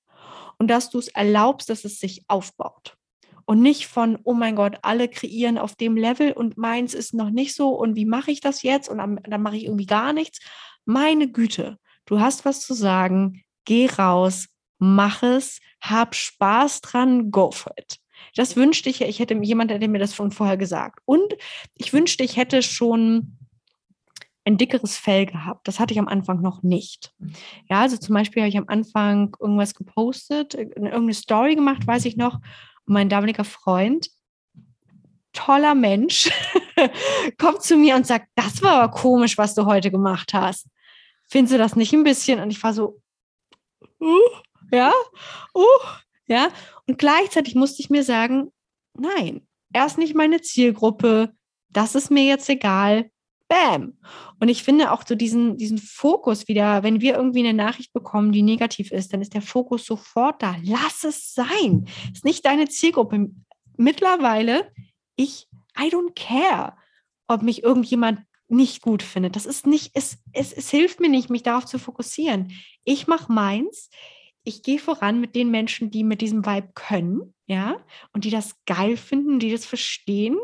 und dass du es erlaubst, dass es sich aufbaut. Und nicht von, oh mein Gott, alle kreieren auf dem Level und meins ist noch nicht so und wie mache ich das jetzt und dann, mache ich irgendwie gar nichts. Meine Güte, du hast was zu sagen, geh raus, mach es, hab Spaß dran, go for it. Das wünschte ich, ich hätte jemand, der mir das schon vorher gesagt. Und ich wünschte, ich hätte schon ein dickeres Fell gehabt. Das hatte ich am Anfang noch nicht. Ja, also zum Beispiel habe ich am Anfang irgendwas gepostet, irgendeine Story gemacht, weiß ich noch. Mein damaliger Freund, toller Mensch, kommt zu mir und sagt, das war aber komisch, was du heute gemacht hast. Findest du das nicht ein bisschen? Und ich war so, uh, ja, uh, ja. Und gleichzeitig musste ich mir sagen, nein, er ist nicht meine Zielgruppe, das ist mir jetzt egal. Bam. Und ich finde auch so diesen, diesen Fokus wieder, wenn wir irgendwie eine Nachricht bekommen, die negativ ist, dann ist der Fokus sofort da. Lass es sein. Ist nicht deine Zielgruppe. Mittlerweile, ich, I don't care, ob mich irgendjemand nicht gut findet. Das ist nicht, es, es, es hilft mir nicht, mich darauf zu fokussieren. Ich mache meins ich gehe voran mit den Menschen, die mit diesem Vibe können, ja, und die das geil finden, die das verstehen.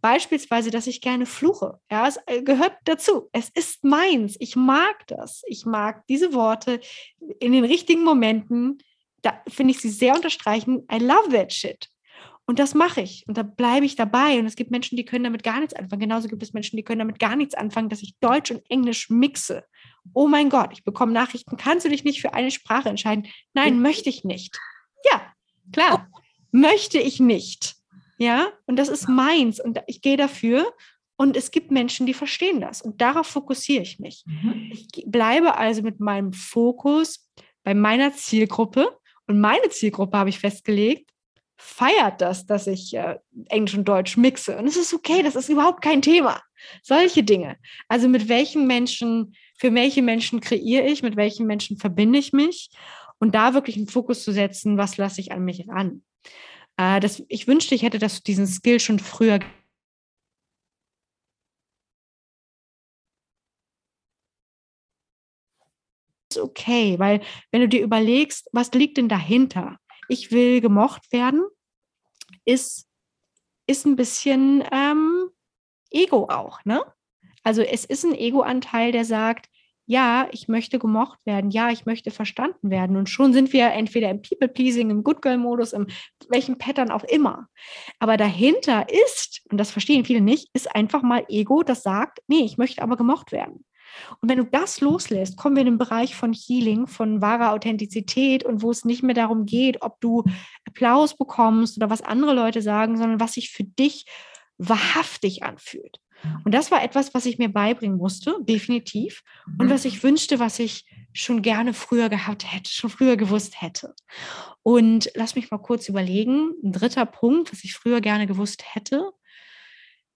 Beispielsweise, dass ich gerne fluche. Ja, es äh, gehört dazu. Es ist meins. Ich mag das. Ich mag diese Worte in den richtigen Momenten. Da finde ich sie sehr unterstreichen. I love that shit. Und das mache ich. Und da bleibe ich dabei. Und es gibt Menschen, die können damit gar nichts anfangen. Genauso gibt es Menschen, die können damit gar nichts anfangen, dass ich Deutsch und Englisch mixe oh mein Gott, ich bekomme Nachrichten, kannst du dich nicht für eine Sprache entscheiden? Nein, möchte ich nicht. Ja, klar, möchte ich nicht. Ja, und das ist meins und ich gehe dafür. Und es gibt Menschen, die verstehen das. Und darauf fokussiere ich mich. Mhm. Ich bleibe also mit meinem Fokus bei meiner Zielgruppe. Und meine Zielgruppe habe ich festgelegt, feiert das, dass ich äh, Englisch und Deutsch mixe. Und es ist okay, das ist überhaupt kein Thema. Solche Dinge. Also mit welchen Menschen für welche Menschen kreiere ich, mit welchen Menschen verbinde ich mich und da wirklich einen Fokus zu setzen, was lasse ich an mich ran. Äh, das, ich wünschte, ich hätte das, diesen Skill schon früher ist okay, weil wenn du dir überlegst, was liegt denn dahinter? Ich will gemocht werden, ist, ist ein bisschen ähm, Ego auch, ne? Also es ist ein Ego-Anteil, der sagt, ja, ich möchte gemocht werden, ja, ich möchte verstanden werden. Und schon sind wir entweder im People-Pleasing, im Good-Girl-Modus, im welchen Pattern auch immer. Aber dahinter ist, und das verstehen viele nicht, ist einfach mal Ego, das sagt, nee, ich möchte aber gemocht werden. Und wenn du das loslässt, kommen wir in den Bereich von Healing, von wahrer Authentizität und wo es nicht mehr darum geht, ob du Applaus bekommst oder was andere Leute sagen, sondern was sich für dich wahrhaftig anfühlt. Und das war etwas, was ich mir beibringen musste, definitiv. Und was ich wünschte, was ich schon gerne früher gehabt hätte, schon früher gewusst hätte. Und lass mich mal kurz überlegen. Ein dritter Punkt, was ich früher gerne gewusst hätte.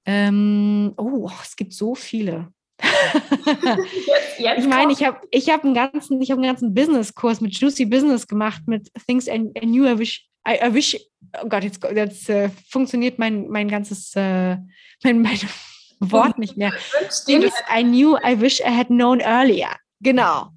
Ähm, oh, es gibt so viele. jetzt, jetzt ich meine, ich habe ich hab einen ganzen, ich hab einen ganzen Business-Kurs mit Juicy Business gemacht, mit Things I, I knew I wish, I, I wish, oh Gott, jetzt, jetzt äh, funktioniert mein, mein ganzes, äh, mein, mein Wort nicht mehr. Things I knew I wish I had known earlier. Genau.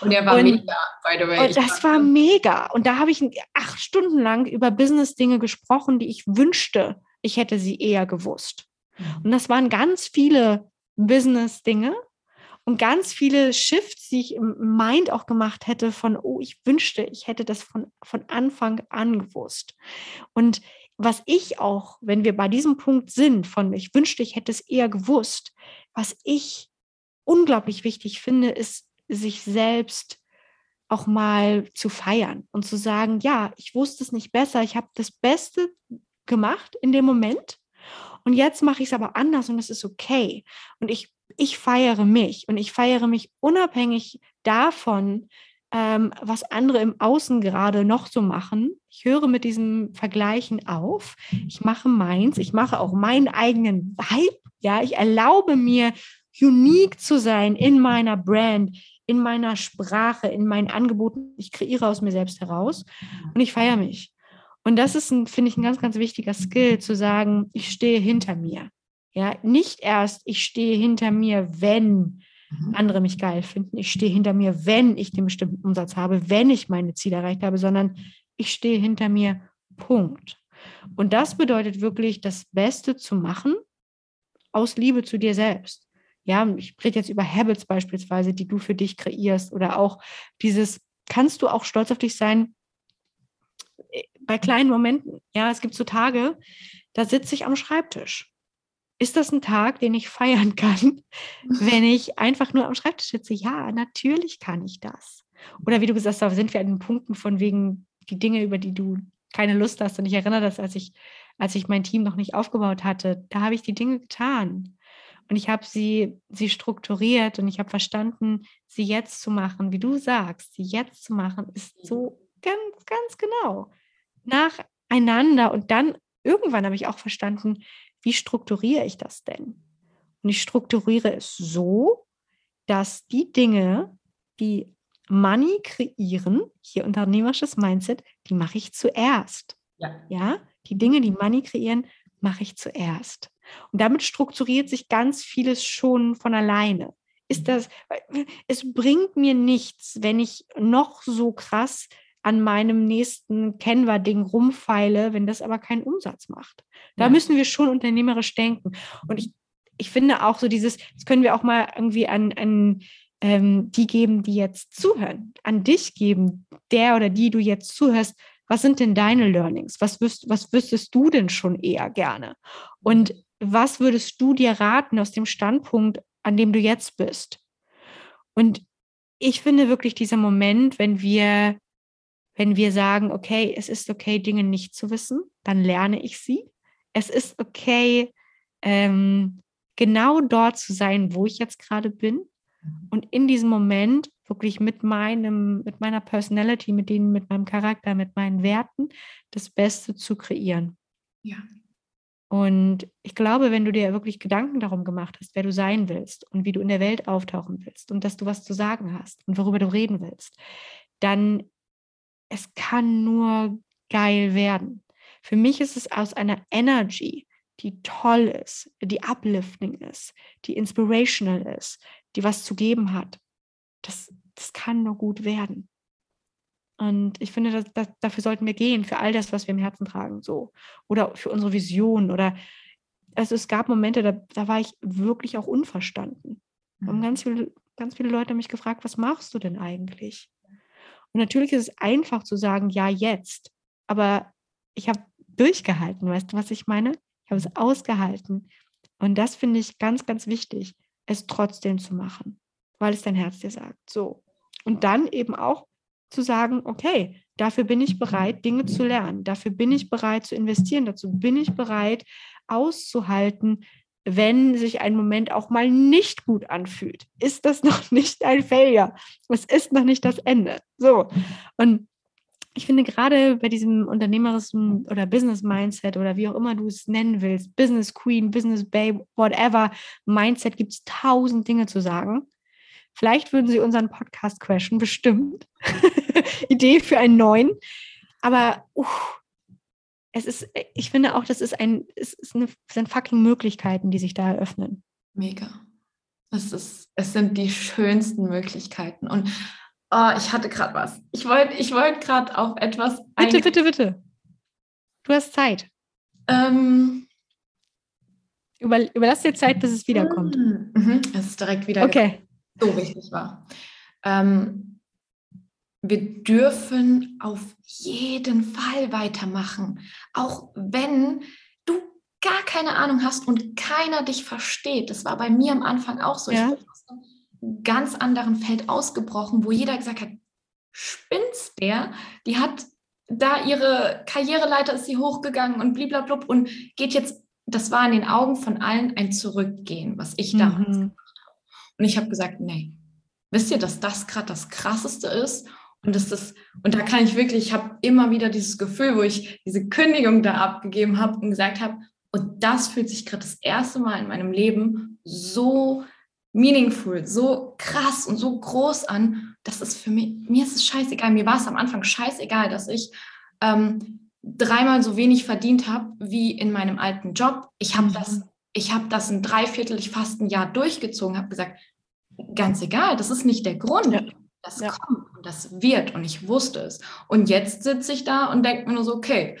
Und er war und, mega, by the way. Und das war mega. Und da habe ich acht Stunden lang über Business-Dinge gesprochen, die ich wünschte, ich hätte sie eher gewusst. Mhm. Und das waren ganz viele Business-Dinge. und ganz viele Shifts, die ich im Mind auch gemacht hätte von, oh, ich wünschte, ich hätte das von, von Anfang an gewusst. Und was ich auch, wenn wir bei diesem Punkt sind, von ich wünschte, ich hätte es eher gewusst, was ich unglaublich wichtig finde, ist, sich selbst auch mal zu feiern und zu sagen, ja, ich wusste es nicht besser, ich habe das Beste gemacht in dem Moment und jetzt mache ich es aber anders und es ist okay. Und ich, ich feiere mich und ich feiere mich unabhängig davon, ähm, was andere im Außen gerade noch so machen. Ich höre mit diesem Vergleichen auf. Ich mache meins. Ich mache auch meinen eigenen Vibe. Ja, ich erlaube mir, unique zu sein in meiner Brand, in meiner Sprache, in meinen Angeboten. Ich kreiere aus mir selbst heraus und ich feiere mich. Und das ist, finde ich, ein ganz, ganz wichtiger Skill, zu sagen, ich stehe hinter mir. Ja, nicht erst, ich stehe hinter mir, wenn mhm. andere mich geil finden. Ich stehe hinter mir, wenn ich den bestimmten Umsatz habe, wenn ich meine Ziele erreicht habe, sondern ich stehe hinter mir, Punkt. Und das bedeutet wirklich, das Beste zu machen aus Liebe zu dir selbst. Ja, ich rede jetzt über Habits beispielsweise, die du für dich kreierst oder auch dieses, kannst du auch stolz auf dich sein äh, bei kleinen Momenten. Ja, es gibt so Tage, da sitze ich am Schreibtisch ist das ein Tag, den ich feiern kann, wenn ich einfach nur am Schreibtisch sitze? Ja, natürlich kann ich das. Oder wie du gesagt hast, sind wir an den Punkten von wegen die Dinge, über die du keine Lust hast. Und ich erinnere das, als ich, als ich mein Team noch nicht aufgebaut hatte, da habe ich die Dinge getan. Und ich habe sie, sie strukturiert und ich habe verstanden, sie jetzt zu machen, wie du sagst, sie jetzt zu machen, ist so ganz, ganz genau nacheinander. Und dann irgendwann habe ich auch verstanden, wie strukturiere ich das denn? Und ich strukturiere es so, dass die Dinge, die Money kreieren, hier unternehmerisches Mindset, die mache ich zuerst. Ja. ja, die Dinge, die Money kreieren, mache ich zuerst. Und damit strukturiert sich ganz vieles schon von alleine. Ist mhm. das, es bringt mir nichts, wenn ich noch so krass an meinem nächsten Canva-Ding rumfeile, wenn das aber keinen Umsatz macht. Da ja. müssen wir schon unternehmerisch denken. Und ich, ich finde auch so dieses, das können wir auch mal irgendwie an, an ähm, die geben, die jetzt zuhören, an dich geben, der oder die du jetzt zuhörst. Was sind denn deine Learnings? Was, wüsst, was wüsstest du denn schon eher gerne? Und was würdest du dir raten aus dem Standpunkt, an dem du jetzt bist? Und ich finde wirklich dieser Moment, wenn wir wenn wir sagen, okay, es ist okay, Dinge nicht zu wissen, dann lerne ich sie. Es ist okay, ähm, genau dort zu sein, wo ich jetzt gerade bin und in diesem Moment wirklich mit meinem, mit meiner Personality, mit denen, mit meinem Charakter, mit meinen Werten das Beste zu kreieren. Ja. Und ich glaube, wenn du dir wirklich Gedanken darum gemacht hast, wer du sein willst und wie du in der Welt auftauchen willst und dass du was zu sagen hast und worüber du reden willst, dann es kann nur geil werden. Für mich ist es aus einer Energy, die toll ist, die uplifting ist, die inspirational ist, die was zu geben hat. Das, das kann nur gut werden. Und ich finde, dass, dass, dafür sollten wir gehen, für all das, was wir im Herzen tragen, so. Oder für unsere Vision. Oder also es gab Momente, da, da war ich wirklich auch unverstanden. Mhm. Und ganz viele, ganz viele Leute haben mich gefragt, was machst du denn eigentlich? Und natürlich ist es einfach zu sagen, ja, jetzt. Aber ich habe durchgehalten, weißt du, was ich meine? Ich habe es ausgehalten. Und das finde ich ganz, ganz wichtig, es trotzdem zu machen, weil es dein Herz dir sagt. So. Und dann eben auch zu sagen, okay, dafür bin ich bereit, Dinge zu lernen. Dafür bin ich bereit zu investieren. Dazu bin ich bereit, auszuhalten, wenn sich ein Moment auch mal nicht gut anfühlt, ist das noch nicht ein Failure. Es ist noch nicht das Ende. So. Und ich finde gerade bei diesem unternehmerischen oder Business Mindset oder wie auch immer du es nennen willst, Business Queen, Business Babe, whatever, Mindset gibt es tausend Dinge zu sagen. Vielleicht würden sie unseren Podcast crashen, bestimmt. Idee für einen neuen. Aber uh, es ist, äh, ich finde auch, das ist ein, es ist eine, sind fucking Möglichkeiten, die sich da eröffnen. Mega. Es, ist, es sind die schönsten Möglichkeiten. Und oh, ich hatte gerade was. Ich wollte ich wollt gerade auf etwas. Bitte, bitte, bitte. Du hast Zeit. Ähm, Über, überlass dir Zeit, bis es wiederkommt. Mhm. Es ist direkt wieder. Okay. so wichtig war. Ähm, wir dürfen auf jeden Fall weitermachen, auch wenn du gar keine Ahnung hast und keiner dich versteht. Das war bei mir am Anfang auch so. Ja. Ich bin aus einem ganz anderen Feld ausgebrochen, wo jeder gesagt hat, spinnst der? Die hat da ihre Karriereleiter ist sie hochgegangen und bliblablub und geht jetzt, das war in den Augen von allen ein Zurückgehen, was ich damals mhm. gemacht habe. Und ich habe gesagt, nee, wisst ihr, dass das gerade das Krasseste ist? Und das ist, und da kann ich wirklich, ich habe immer wieder dieses Gefühl, wo ich diese Kündigung da abgegeben habe und gesagt habe, und das fühlt sich gerade das erste Mal in meinem Leben so meaningful, so krass und so groß an. Das ist für mich, mir ist es scheißegal. Mir war es am Anfang scheißegal, dass ich ähm, dreimal so wenig verdient habe wie in meinem alten Job. Ich habe mhm. das, ich habe das ein Dreiviertel, ich fast ein Jahr durchgezogen, habe gesagt, ganz egal, das ist nicht der Grund. Ja. Das ja. kommt und das wird und ich wusste es. Und jetzt sitze ich da und denke mir nur so, okay,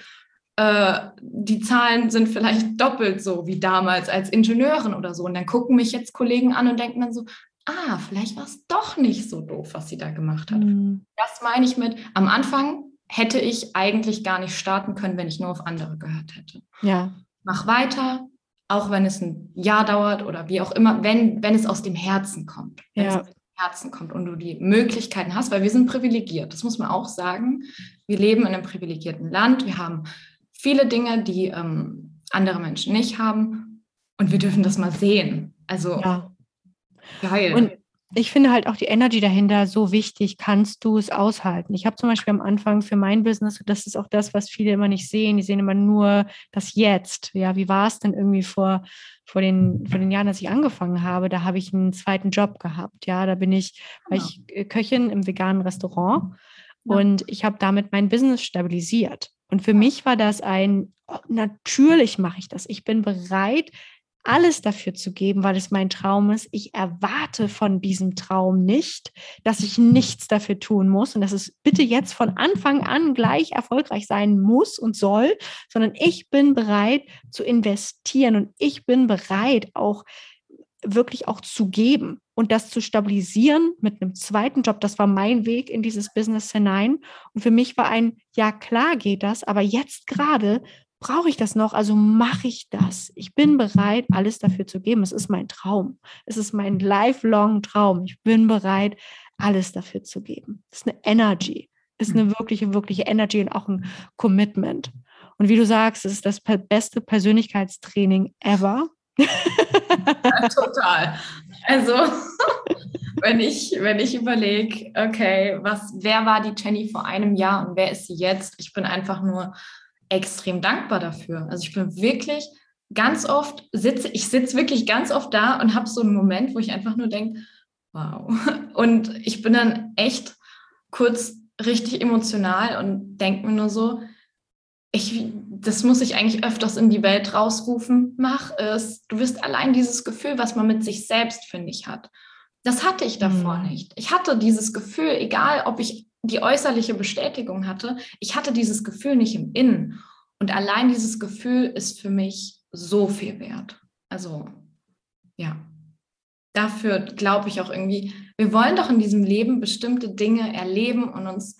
äh, die Zahlen sind vielleicht doppelt so wie damals als Ingenieurin oder so. Und dann gucken mich jetzt Kollegen an und denken dann so, ah, vielleicht war es doch nicht so doof, was sie da gemacht hat. Mhm. Das meine ich mit, am Anfang hätte ich eigentlich gar nicht starten können, wenn ich nur auf andere gehört hätte. Ja. Mach weiter, auch wenn es ein Jahr dauert oder wie auch immer, wenn, wenn es aus dem Herzen kommt. Wenn ja. es Herzen kommt und du die Möglichkeiten hast, weil wir sind privilegiert, das muss man auch sagen. Wir leben in einem privilegierten Land, wir haben viele Dinge, die ähm, andere Menschen nicht haben und wir dürfen das mal sehen. Also ja. geil. Und ich finde halt auch die Energy dahinter so wichtig, kannst du es aushalten. Ich habe zum Beispiel am Anfang für mein Business, das ist auch das, was viele immer nicht sehen, die sehen immer nur das Jetzt. Ja, wie war es denn irgendwie vor, vor, den, vor den Jahren, als ich angefangen habe? Da habe ich einen zweiten Job gehabt. Ja, da bin ich, war ja. ich äh, Köchin im veganen Restaurant ja. und ich habe damit mein Business stabilisiert. Und für mich war das ein, oh, natürlich mache ich das. Ich bin bereit, alles dafür zu geben, weil es mein Traum ist. Ich erwarte von diesem Traum nicht, dass ich nichts dafür tun muss und dass es bitte jetzt von Anfang an gleich erfolgreich sein muss und soll, sondern ich bin bereit zu investieren und ich bin bereit auch wirklich auch zu geben und das zu stabilisieren mit einem zweiten Job. Das war mein Weg in dieses Business hinein. Und für mich war ein, ja klar geht das, aber jetzt gerade brauche ich das noch? Also mache ich das. Ich bin bereit, alles dafür zu geben. Es ist mein Traum. Es ist mein lifelong Traum. Ich bin bereit, alles dafür zu geben. Es ist eine Energy. Es ist eine mhm. wirkliche, wirkliche Energy und auch ein Commitment. Und wie du sagst, es ist das beste Persönlichkeitstraining ever. Ja, total. Also, wenn ich, wenn ich überlege, okay, was, wer war die Jenny vor einem Jahr und wer ist sie jetzt? Ich bin einfach nur extrem dankbar dafür. Also ich bin wirklich ganz oft sitze, ich sitze wirklich ganz oft da und habe so einen Moment, wo ich einfach nur denke, wow. Und ich bin dann echt kurz richtig emotional und denke mir nur so, ich, das muss ich eigentlich öfters in die Welt rausrufen. Mach es. Du wirst allein dieses Gefühl, was man mit sich selbst, finde ich, hat. Das hatte ich davor mhm. nicht. Ich hatte dieses Gefühl, egal ob ich die äußerliche Bestätigung hatte, ich hatte dieses Gefühl nicht im Innen. Und allein dieses Gefühl ist für mich so viel wert. Also ja, dafür glaube ich auch irgendwie, wir wollen doch in diesem Leben bestimmte Dinge erleben und uns,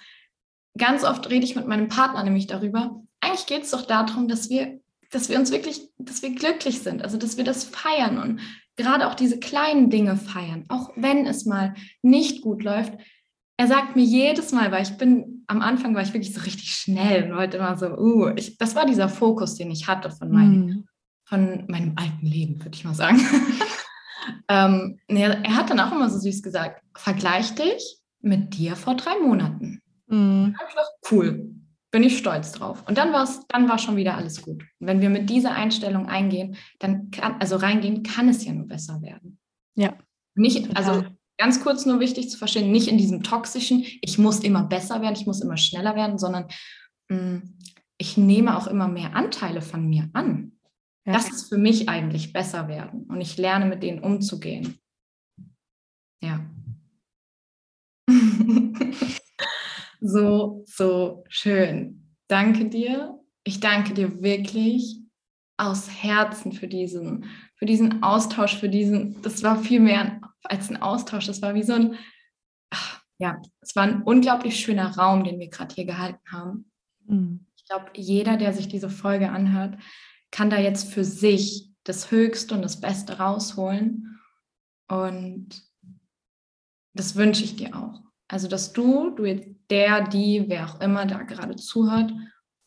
ganz oft rede ich mit meinem Partner nämlich darüber, eigentlich geht es doch darum, dass wir, dass wir uns wirklich, dass wir glücklich sind, also dass wir das feiern und gerade auch diese kleinen Dinge feiern, auch wenn es mal nicht gut läuft, er sagt mir jedes Mal, weil ich bin, am Anfang war ich wirklich so richtig schnell und wollte immer so, uh, ich, das war dieser Fokus, den ich hatte von meinem, mm. von meinem alten Leben, würde ich mal sagen. ähm, er, er, hat dann auch immer so süß gesagt, vergleich dich mit dir vor drei Monaten. Mm. Einfach cool, bin ich stolz drauf. Und dann, war's, dann war schon wieder alles gut. Und wenn wir mit dieser Einstellung eingehen, dann kann, also reingehen, kann es ja nur besser werden. Ja. Nicht, also ganz kurz nur wichtig zu verstehen, nicht in diesem toxischen, ich muss immer besser werden, ich muss immer schneller werden, sondern mh, mm, ich nehme auch immer mehr Anteile von mir an. Ja. Das ist für mich eigentlich besser werden und ich lerne mit denen umzugehen. Ja. so, so schön. Danke dir. Ich danke dir wirklich aus Herzen für diesen, für diesen Austausch, für diesen, das war viel mehr als ein Austausch, das war wie so ein, ach, ja, es war ein unglaublich schöner Raum, den wir gerade hier gehalten haben. Mhm. Ich glaube, jeder, der sich diese Folge anhört, kann da jetzt für sich das Höchste und das Beste rausholen. Und das wünsche ich dir auch. Also, dass du, du jetzt der, die, wer auch immer da gerade zuhört,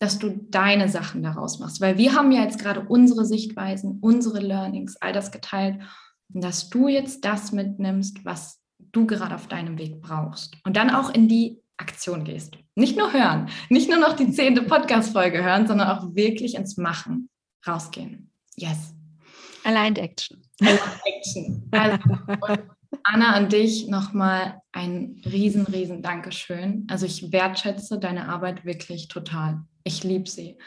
dass du deine Sachen daraus machst. Weil wir haben ja jetzt gerade unsere Sichtweisen, unsere Learnings, all das geteilt. Und dass du jetzt das mitnimmst, was du gerade auf deinem Weg brauchst. Und dann auch in die Aktion gehst. Nicht nur hören, nicht nur noch die zehnte Podcast-Folge hören, sondern auch wirklich ins Machen rausgehen. Yes. Aligned Action. Aligned Action. Also, Anna, an dich nochmal ein riesen, riesen Dankeschön. Also ich wertschätze deine Arbeit wirklich total. Ich liebe sie.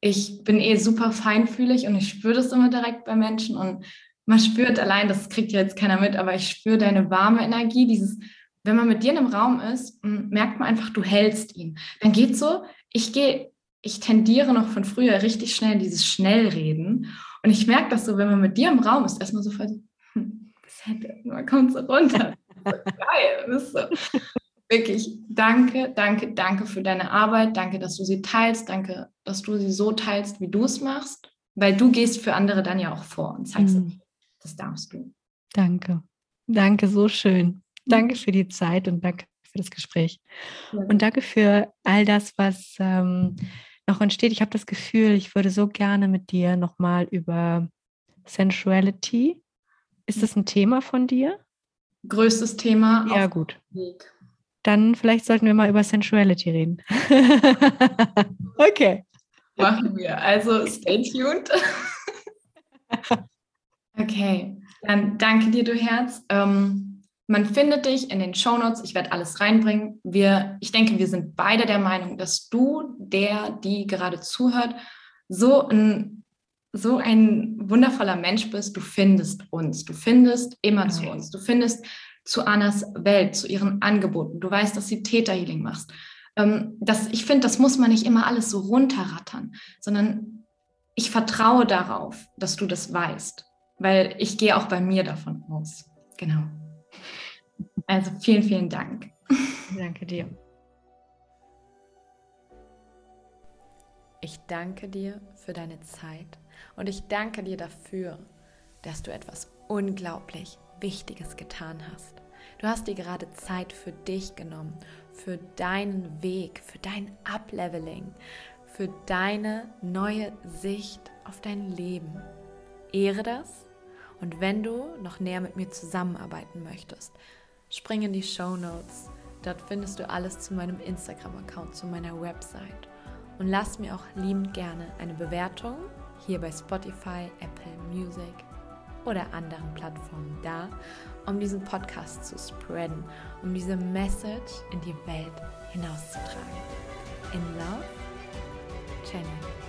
Ich bin eh super feinfühlig und ich spüre das immer direkt bei Menschen und man spürt allein, das kriegt ja jetzt keiner mit, aber ich spüre deine warme Energie, dieses, wenn man mit dir in einem Raum ist, merkt man einfach, du hältst ihn. Dann geht so, ich gehe, ich tendiere noch von früher richtig schnell dieses Schnellreden und ich merke das so, wenn man mit dir im Raum ist, erstmal so hm, man kommt so runter. geil. Das ist so. Wirklich, danke, danke, danke für deine Arbeit. Danke, dass du sie teilst. Danke, dass du sie so teilst, wie du es machst. Weil du gehst für andere dann ja auch vor und zeigst, mhm. das darfst du. Danke. Danke, so schön. Danke für die Zeit und danke für das Gespräch. Ja. Und danke für all das, was ähm, noch entsteht. Ich habe das Gefühl, ich würde so gerne mit dir nochmal über Sensuality ist das ein Thema von dir? Größtes Thema. Ja, gut. Dann vielleicht sollten wir mal über Sensuality reden. okay. Machen wir. Also stay tuned. okay, dann danke dir, du Herz. Ähm, man findet dich in den Shownotes. Ich werde alles reinbringen. Wir, ich denke, wir sind beide der Meinung, dass du, der, die gerade zuhört, so ein so ein wundervoller Mensch bist, du findest uns. Du findest immer okay. zu uns. Du findest zu Annas Welt, zu ihren Angeboten. Du weißt, dass sie Täterhealing machst. Ähm, das, ich finde, das muss man nicht immer alles so runterrattern, sondern ich vertraue darauf, dass du das weißt, weil ich gehe auch bei mir davon aus. Genau. Also vielen, vielen Dank. Danke dir. Ich danke dir für deine Zeit und ich danke dir dafür, dass du etwas unglaublich Wichtiges getan hast. Du hast dir gerade Zeit für dich genommen, für deinen Weg, für dein Upleveling, für deine neue Sicht auf dein Leben. Ehre das und wenn du noch näher mit mir zusammenarbeiten möchtest, spring in die Show Notes. Dort findest du alles zu meinem Instagram-Account, zu meiner Website. Und lass mir auch liebend gerne eine Bewertung hier bei Spotify, Apple Music oder anderen Plattformen da, um diesen Podcast zu spreaden, um diese Message in die Welt hinauszutragen. In Love, Jenny.